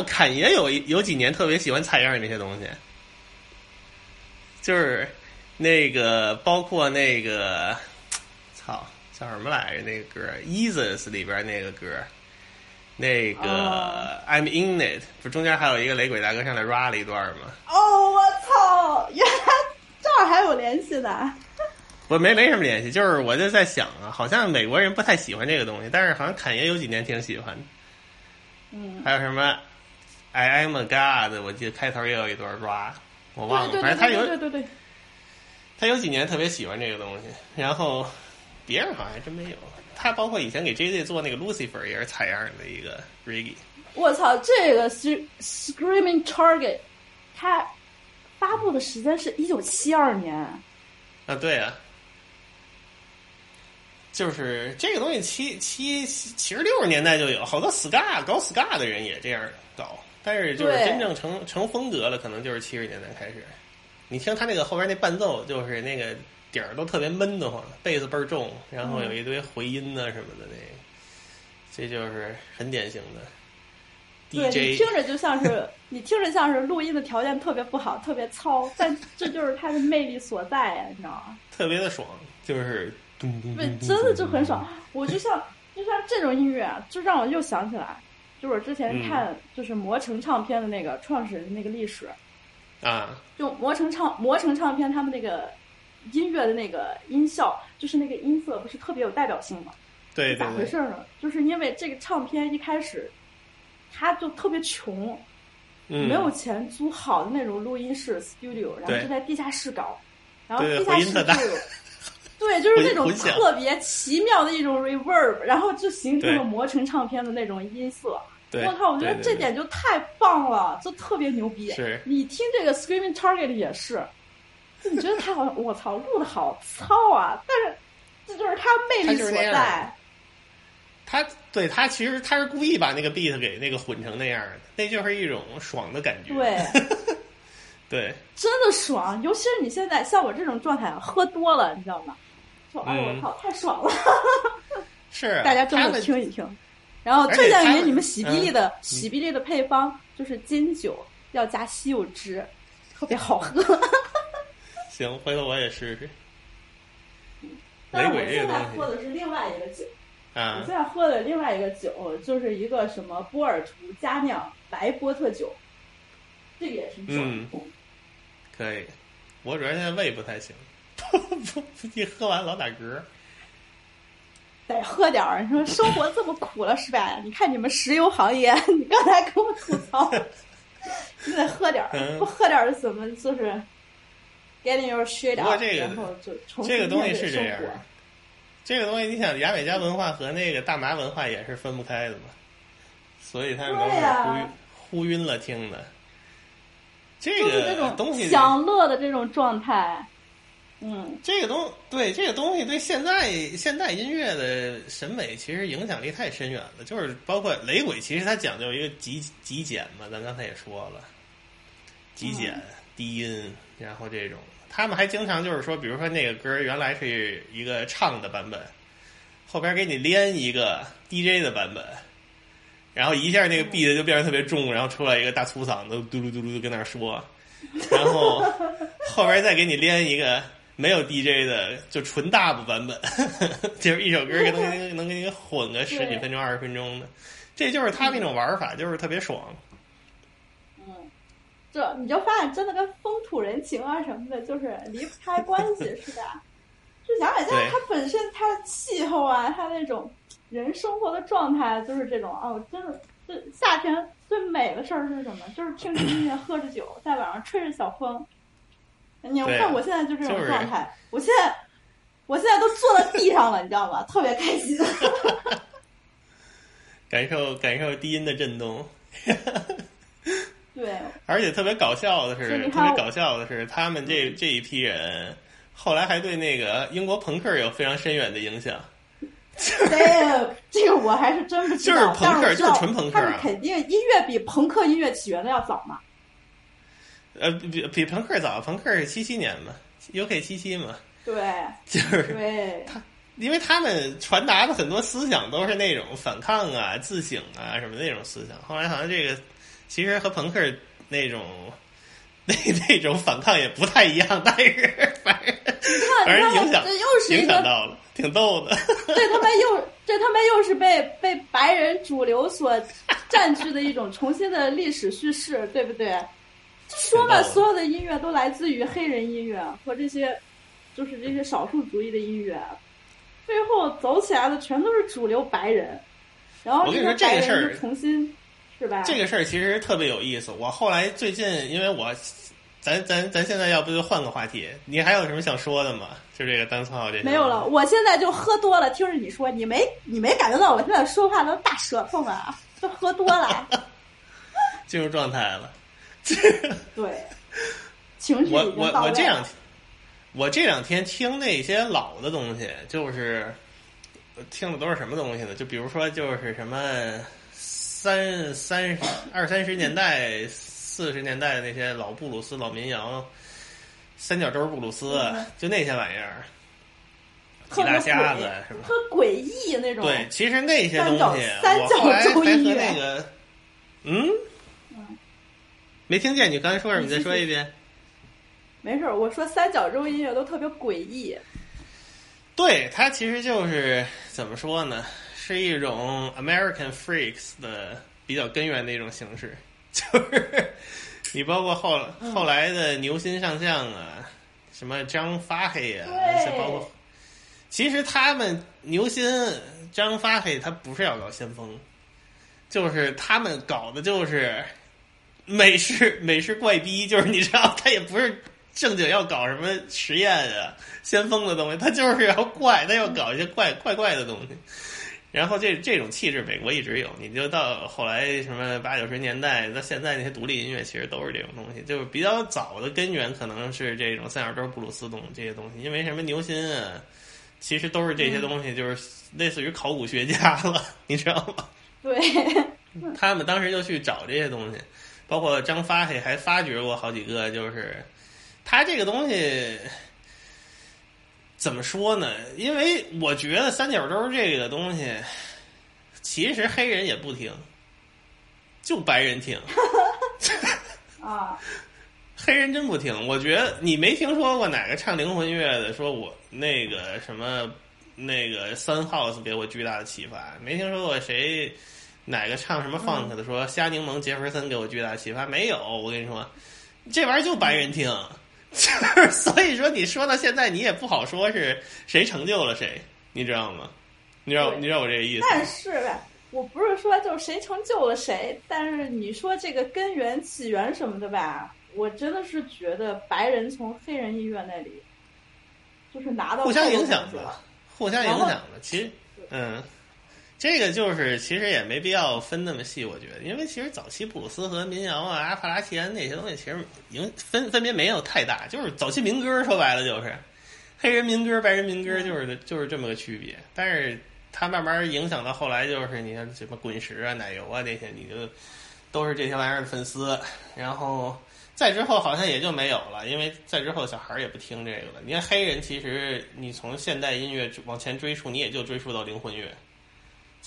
侃爷有一有几年特别喜欢采样那些东西，就是那个包括那个操叫什么来着？那个歌《Eases》里边那个歌，那个、哦 I'm in it，不中间还有一个雷鬼大哥上来 rap 了一段吗？哦，我操，原来这儿还有联系的。我没没什么联系，就是我就在想啊，好像美国人不太喜欢这个东西，但是好像侃爷有几年挺喜欢的。嗯，还有什么 I am a god，我记得开头也有一段 rap，我忘了，对对反正他有对对对他有几年特别喜欢这个东西，然后别人好像还真没有。他包括以前给 J J 做那个 Lucifer 也是采样的一个 Reggae，我操，这个 Sc- Screaming Target，他发布的时间是一九七二年。啊，对啊，就是这个东西七七其实六十年代就有好多 ska 搞 ska 的人也这样搞，但是就是真正成成风格了，可能就是七十年代开始。你听他那个后边那伴奏，就是那个底儿都特别闷得慌，贝斯倍儿重，然后有一堆回音啊什么的，那个这就是很典型的对你听着就像是 (laughs) 你听着像是录音的条件特别不好，特别糙，(laughs) 但这就是它的魅力所在呀，你知道吗？特别的爽，就是咚咚对咚，咚真的就很爽。我就像就像这种音乐啊，就让我又想起来，就是我之前嗯。看就是魔城唱片的那个创始人的那个历史，啊，就魔城唱魔城唱片他们那个音乐的那个音效，就是那个音色不是特别有代表性吗？对对咋回对。事呢？就是因为这个唱片一开始，他就特别穷，嗯。没有钱租好的那种录音室 studio，然后就在地下室搞，然后地下室就有，对，就是那种特别奇妙的一种 reverb，然后就形成了对魔城唱片的那种音色。我靠，我觉得这点就太棒了，就特别牛逼。是你听这个 Screaming Target 也是，就你觉得他好像我操录的好糙啊，但是这就是他魅力所在。他对他其实他是故意把那个 beat 给那个混成那样的，那就是一种爽的感觉。对，(laughs) 对，真的爽，尤其是你现在像我这种状态啊，喝多了，你知道吗？就哎呦我嗯操，太爽了！(laughs) 是大家真的听一听。然后推荐他们给你们喜比利的嗯喜比利的配方就是金酒要加西柚汁，特别好喝。(laughs) 行，回头我也试试。(laughs) 但是我现在喝的是另外一个酒，我啊现，在喝的另外一个酒就是一个什么波尔图佳酿白波特酒，这个也是酒。嗯，可以。我主要现在胃不太行，一喝完老打嗝。得喝点儿。你说生活这么苦了是吧？你看你们石油行业，你刚才跟我吐槽，(laughs) 你得喝点儿，嗯不喝点儿怎么就是 getting your shit out，这个然后就重新这个东西是这样的，这个东西，你想牙买加文化和那个大麻文化也是分不开的嘛，所以他们都是对呀呼晕了听的。这就是这个东西，种享乐的这种状态。嗯，这个东对这个东西对现在现代音乐的审美其实影响力太深远了。就是包括雷鬼，其实它讲究一个极极简嘛，咱刚才也说了，极简、嗯低音，然后这种，他们还经常就是说，比如说那个歌原来是一个唱的版本，后边给你连一个 DJ 的版本。然后一下那个 beat 就变得特别重，然后出来一个大粗嗓子，嘟噜嘟噜就跟那儿说，然后 (laughs) 后边再给你连一个没有 DJ 的，就纯 dub 版本，(laughs) 就是一首歌 (laughs) 能给你能给你混个十几分钟、二十分钟的，这就是他那种玩法，就是特别爽。嗯，这你就发现真的跟风土人情啊什么的，就是离不开关系，是吧？就牙买加对它本身它的气候啊，它那种人生活的状态就是这种哦，真的，这夏天最美的事儿是什么？就是听着音乐，喝着酒，在晚上吹着小风。你看我现在就这种就是状态，我现在我现在都坐在地上了，你知道吗？特别开心。(laughs) 感受感受低音的震动，对，(laughs) 而且特别搞笑的是，特别搞笑的是，他们这这一批人后来还对那个英国朋克有非常深远的影响。对，这个我还是真不知道。就是朋克就是纯朋克啊他们肯定音乐比朋克音乐起源的要早嘛。呃，比比朋克早，朋克是七七年嘛，UK 七七嘛，对，(laughs) 就是对他，因为他们传达的很多思想都是那种反抗啊、自省啊什么那种思想。后来好像这个其实和朋克那种那那种反抗也不太一样，但是反正反正影响这又是一影响到了，挺逗的。这他妈又这他妈又是被被白人主流所占据的一种重新的历史叙事，对不对？就说嘛，所有的音乐都来自于黑人音乐和这些就是这些少数族裔的音乐，最后走起来的全都是主流白人，然后我跟你说这个事儿重新是吧？这个事儿其实特别有意思。我后来最近，因为我咱咱咱现在要不就换个话题？你还有什么想说的吗？就这个单操这些没有了，我现在就喝多了，听着你说，你没你没感觉到我现在说话都大舌头吗？就喝多了，(laughs) 进入状态了。(laughs) 对，情绪我我我这两天。我这两天听那些老的东西，就是听的都是什么东西呢？就比如说，就是什么三三二三十年代、四十年代的那些老布鲁斯、老民谣，三角洲布鲁斯，嗯就那些玩意儿，特别几大瞎子诡什么。特诡异那种。对，其实那些东西，三角洲音乐那个，嗯，没听见你刚才说什么？你再说一遍。没事儿，我说三角洲音乐都特别诡异。对，它其实就是怎么说呢，是一种 American freaks 的比较根源的一种形式，(laughs) 就是你包括后嗯后来的牛心上将啊，什么张发黑啊，包括，其实他们牛心张发黑他不是要搞先锋，就是他们搞的就是美式美式怪逼，就是你知道，他也不是正经要搞什么实验啊、先锋的东西，他就是要怪，他要搞一些怪怪怪的东西。(laughs) 然后这这种气质，美国一直有。你就到后来什么八九十年代到现在那些独立音乐，其实都是这种东西。就是比较早的根源可能是这种三角洲布鲁斯东这些东西，因为什么牛心啊，其实都是这些东西，就是类似于考古学家了，(laughs) 你知道吗？对，他们当时就去找这些东西，包括张发黑还发掘过好几个，就是他这个东西怎么说呢？因为我觉得三角洲这个东西，其实黑人也不听，就白人听。(laughs) 啊，黑人真不听，我觉得你没听说过哪个唱灵魂乐的说我那个什么那个 Sun House 给我巨大的启发，没听说过谁哪个唱什么 funk 的说虾柠檬杰弗森给我巨大启发，没有。我跟你说，这玩意儿就白人听，(laughs) 就是所以说你说到现在你也不好说是谁成就了谁，你知道吗？你知道你知道我这个意思？但是吧，我不是说就是谁成就了谁，但是你说这个根源起源什么的吧，我真的是觉得白人从黑人音乐那里就是拿到互相影响吧东西了。互相影响的。其实，嗯，这个就是其实也没必要分那么细，我觉得，因为其实早期布鲁斯和民谣啊、阿帕拉契安那些东西，其实影分分别没有太大，就是早期民歌说白了就是黑人民歌、白人民歌，就是就是这么个区别。但是它慢慢影响到后来，就是你看什么滚石啊、奶油啊这些，你就都是这些玩意儿的粉丝，然后。再之后好像也就没有了，因为再之后小孩儿也不听这个了。你看黑人，其实你从现代音乐往前追溯，你也就追溯到灵魂乐，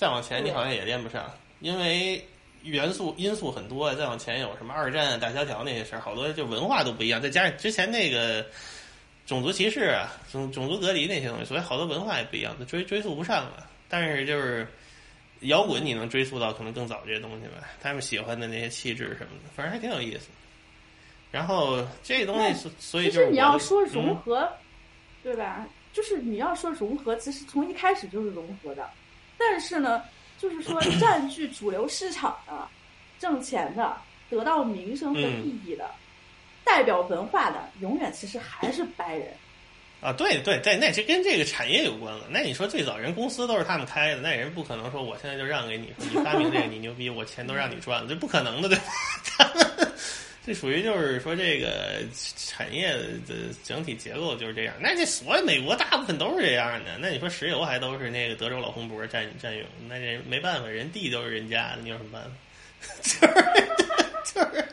再往前你好像也连不上，因为元素因素很多。再往前有什么二战、大萧条那些事儿，好多就文化都不一样。再加上之前那个种族歧视啊、种种族隔离那些东西，所以好多文化也不一样，追追溯不上了。但是就是摇滚，你能追溯到可能更早这些东西吧？他们喜欢的那些气质什么的，反正还挺有意思。然后这东西，所以就是你要说融合，对吧？就是你要说融合，其实从一开始就是融合的。但是呢，就是说 (clears throat) 占据主流市场的、挣钱的、得到名声和利益的、代表文化的，永远其实还是白人。啊，对对对，那这跟这个产业有关了。那你说最早人公司都是他们开的，那人不可能说我现在就让给你，你发明这个你牛逼，我钱都让你赚了，这不可能的，对吧？他们。这属于就是说，这个产业的整体结构就是这样。那这所有美国大部分都是这样的。那你说石油还都是那个德州老红脖占占用，那这没办法，人地都是人家的，你有什么办法？就 (laughs) 是就是，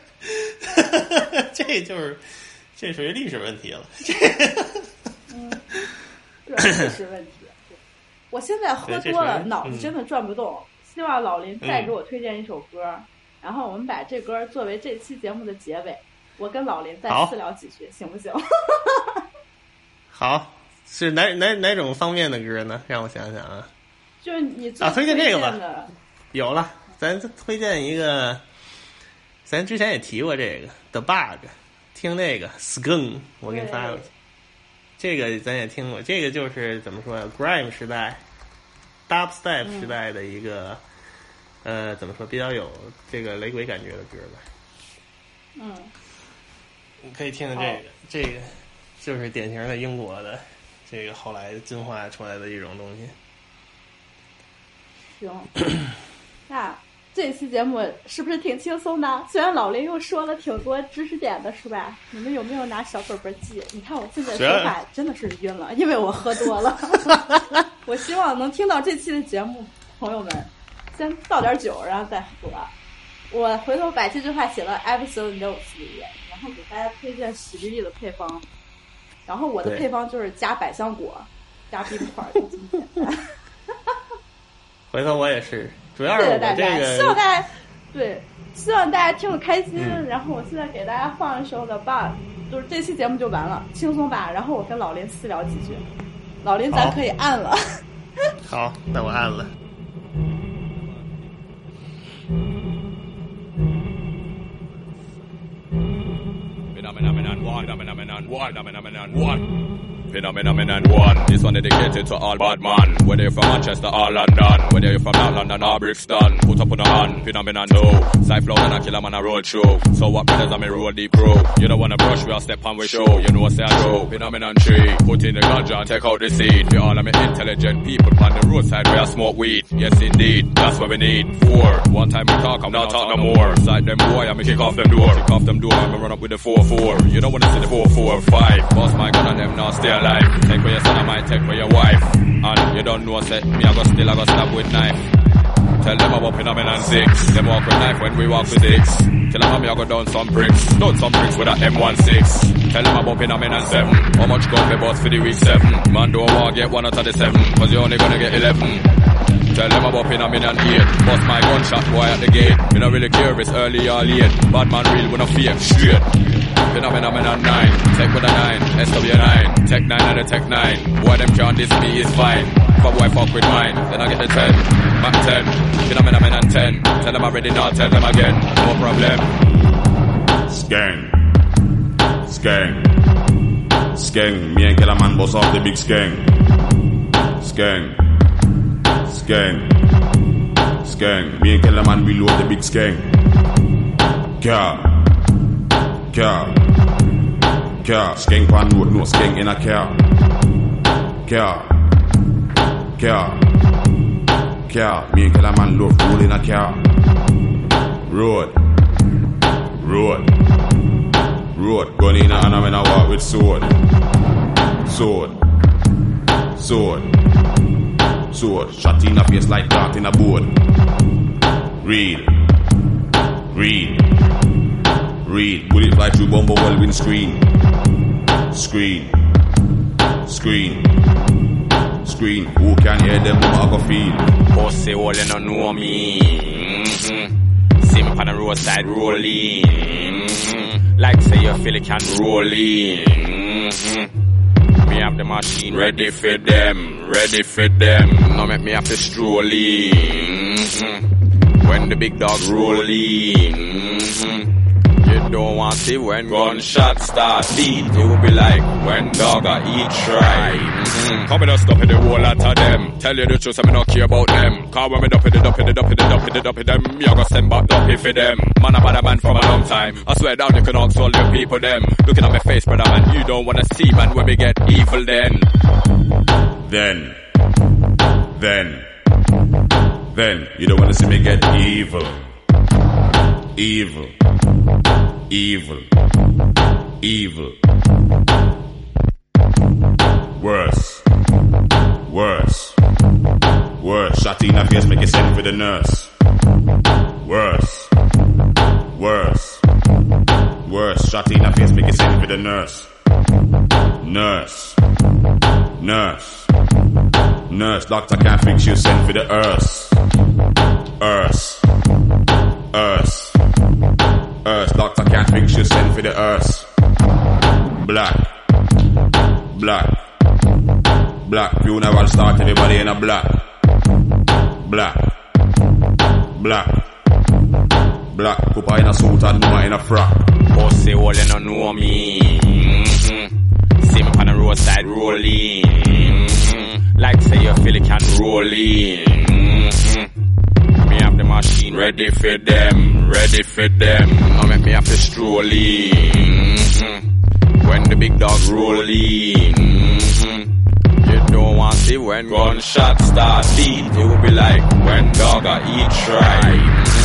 (laughs) 这就是这属于历史问题了。这嗯，对，历史问题。我现在喝多了，脑子真的转不动。希望老林再给我推荐一首歌。然后我们把这歌作为这期节目的结尾，我跟老林再私聊几句，行不行？(laughs) 好，是哪哪哪种方面的歌呢？让我想想啊。就是你啊，推荐这个吧。有了，咱推荐一个，咱之前也提过这个 The Bug，听那个 Skunk，我给你发过去。这个咱也听过，这个就是怎么说呀？Grime 时代，Dubstep 时代的一个。呃，怎么说比较有这个雷鬼感觉的歌吧？嗯，你可以听听这个，这个就是典型的英国的这个后来进化出来的一种东西。行，那这期节目是不是挺轻松的？虽然老林又说了挺多知识点的，是吧？你们有没有拿小本本记？你看我现在说话真的是晕了，因为我喝多了。(laughs) 我希望能听到这期的节目，朋友们。先倒点酒，然后再喝。我回头把这句话写到 episode notes 里面，然后给大家推荐喜力力的配方。然后我的配方就是加百香果，加冰块，就这么简单。(laughs) 回头我也是，主要是谢谢大家，希望大家对，希望大家听得开心。然后我现在给大家放一首的 bug，就是这期节目就完了，轻松吧。然后我跟老林私聊几句，老林咱可以按了。(laughs) 好，那我按了。Phenomenon one, phenomenon one, phenomenon one. Phenomenon one. This one dedicated to all bad man. Whether you're from Manchester or London, whether you're from North London or Brixton, put up on the hand. Phenomenon no. Cypher and a killer man a road show. So what brothers I'm a road deep pro. You don't wanna brush, we'll step on we show. You know what say I do. Phenomenon three. Put in the ganja and take out the seed. For all of me intelligent people on the roadside where I smoke weed. Yes indeed, that's what we need. Four. One time we talk, I'm not talk no more. Side them boy, I'm kick off them door. Kick off them door, I'm gonna run up with the four four. You don't wanna see the four four five. Boss my gun and them now stay alive. Take for your son, I might take for your wife. And you don't know, say, me I go still, I go stab with knife. Tell them I'm up in a man six. Them walk with knife when we walk with six. Tell them I'm go down some bricks. Down some bricks with a M16. Tell them I'm up in a man seven. How much they bought for the week seven? Man don't want get one out of the seven. Cause you only gonna get eleven. Tell them I'm up in a million eight. Bust my gunshot boy at the gate. Me not really it's early or late. Bad man real when I fake straight. Phenomenon 9, Tech with oh a 9, SW9, Tech 9 and a Tech 9. Boy, them can't diss me, is fine. If boy fuck with mine, then I get the 10. Back 10, Phenomenon 10. Tell them I already, not tell them again. No problem. Skang. Skang. Skang. Me and Killer Man boss off the big skang. Skang. Skang. Skang. Me and Killer Man reload the big skang. Yeah. Kør. Kør. Skäng på en mur, nu Skäng ind og kør. Kør. Kør. Min kalder man luft, rulle ind og kør. Road. Road. Road. Gå ind og andre, men I walk with sword. Sword. Sword. Sword. Shot in face like dart in a board. Read. Read. Read. Bullet fly through bumble well windscreen. Screen. Screen. Screen. Who can hear them? Mama go feel. Pussy all you don't know me. Mm-hmm. See me on the roadside rolling. Mm-hmm. Like say you feel it can roll in. Mm-hmm. Me have the machine ready for them, ready for them. Now make me have to stroll in. Mm-hmm. When the big dog roll in. You don't want to see when gunshot start beat. You will be like when dog a eat try. Mm-hmm. Come and stop in the whole lot of them. Tell you the truth, I me not care about them. Cause when me dumpy the dumpy the dumpy the dumpy the dumpy them, me a go send back dumpy for them. Man a man from a long time. I swear down you can ask all the people them. Looking at my face, brother man, you don't wanna see man when me get evil then. Then. Then. Then. You don't wanna see me get evil. Evil. Evil. Evil. Worse. Worse. Worse. Shot in the face, make you send for the nurse. Worse. Worse. Worse. Shot in the face, make you send for the nurse. Nurse. Nurse. Nurse. Doctor can't fix you, send for the earth. Earth. Earth. Earth. Doctor can't fix you, send for the earth. Black. Black. Black. Funeral start, everybody in a black. Black. Black. Black. Cooper in a suit and Numa in a frock. Pussy all you don't know me. Mm-hmm. See me on the roadside rolling. Mm-hmm. Like say you feel it can roll in. Mm-hmm. The machine ready for them, ready for them. Now make me have to stroll. Mm-hmm. When the big dog roll. Mm-hmm. You don't want to see when gunshot start beat. You will be like when dog eat try.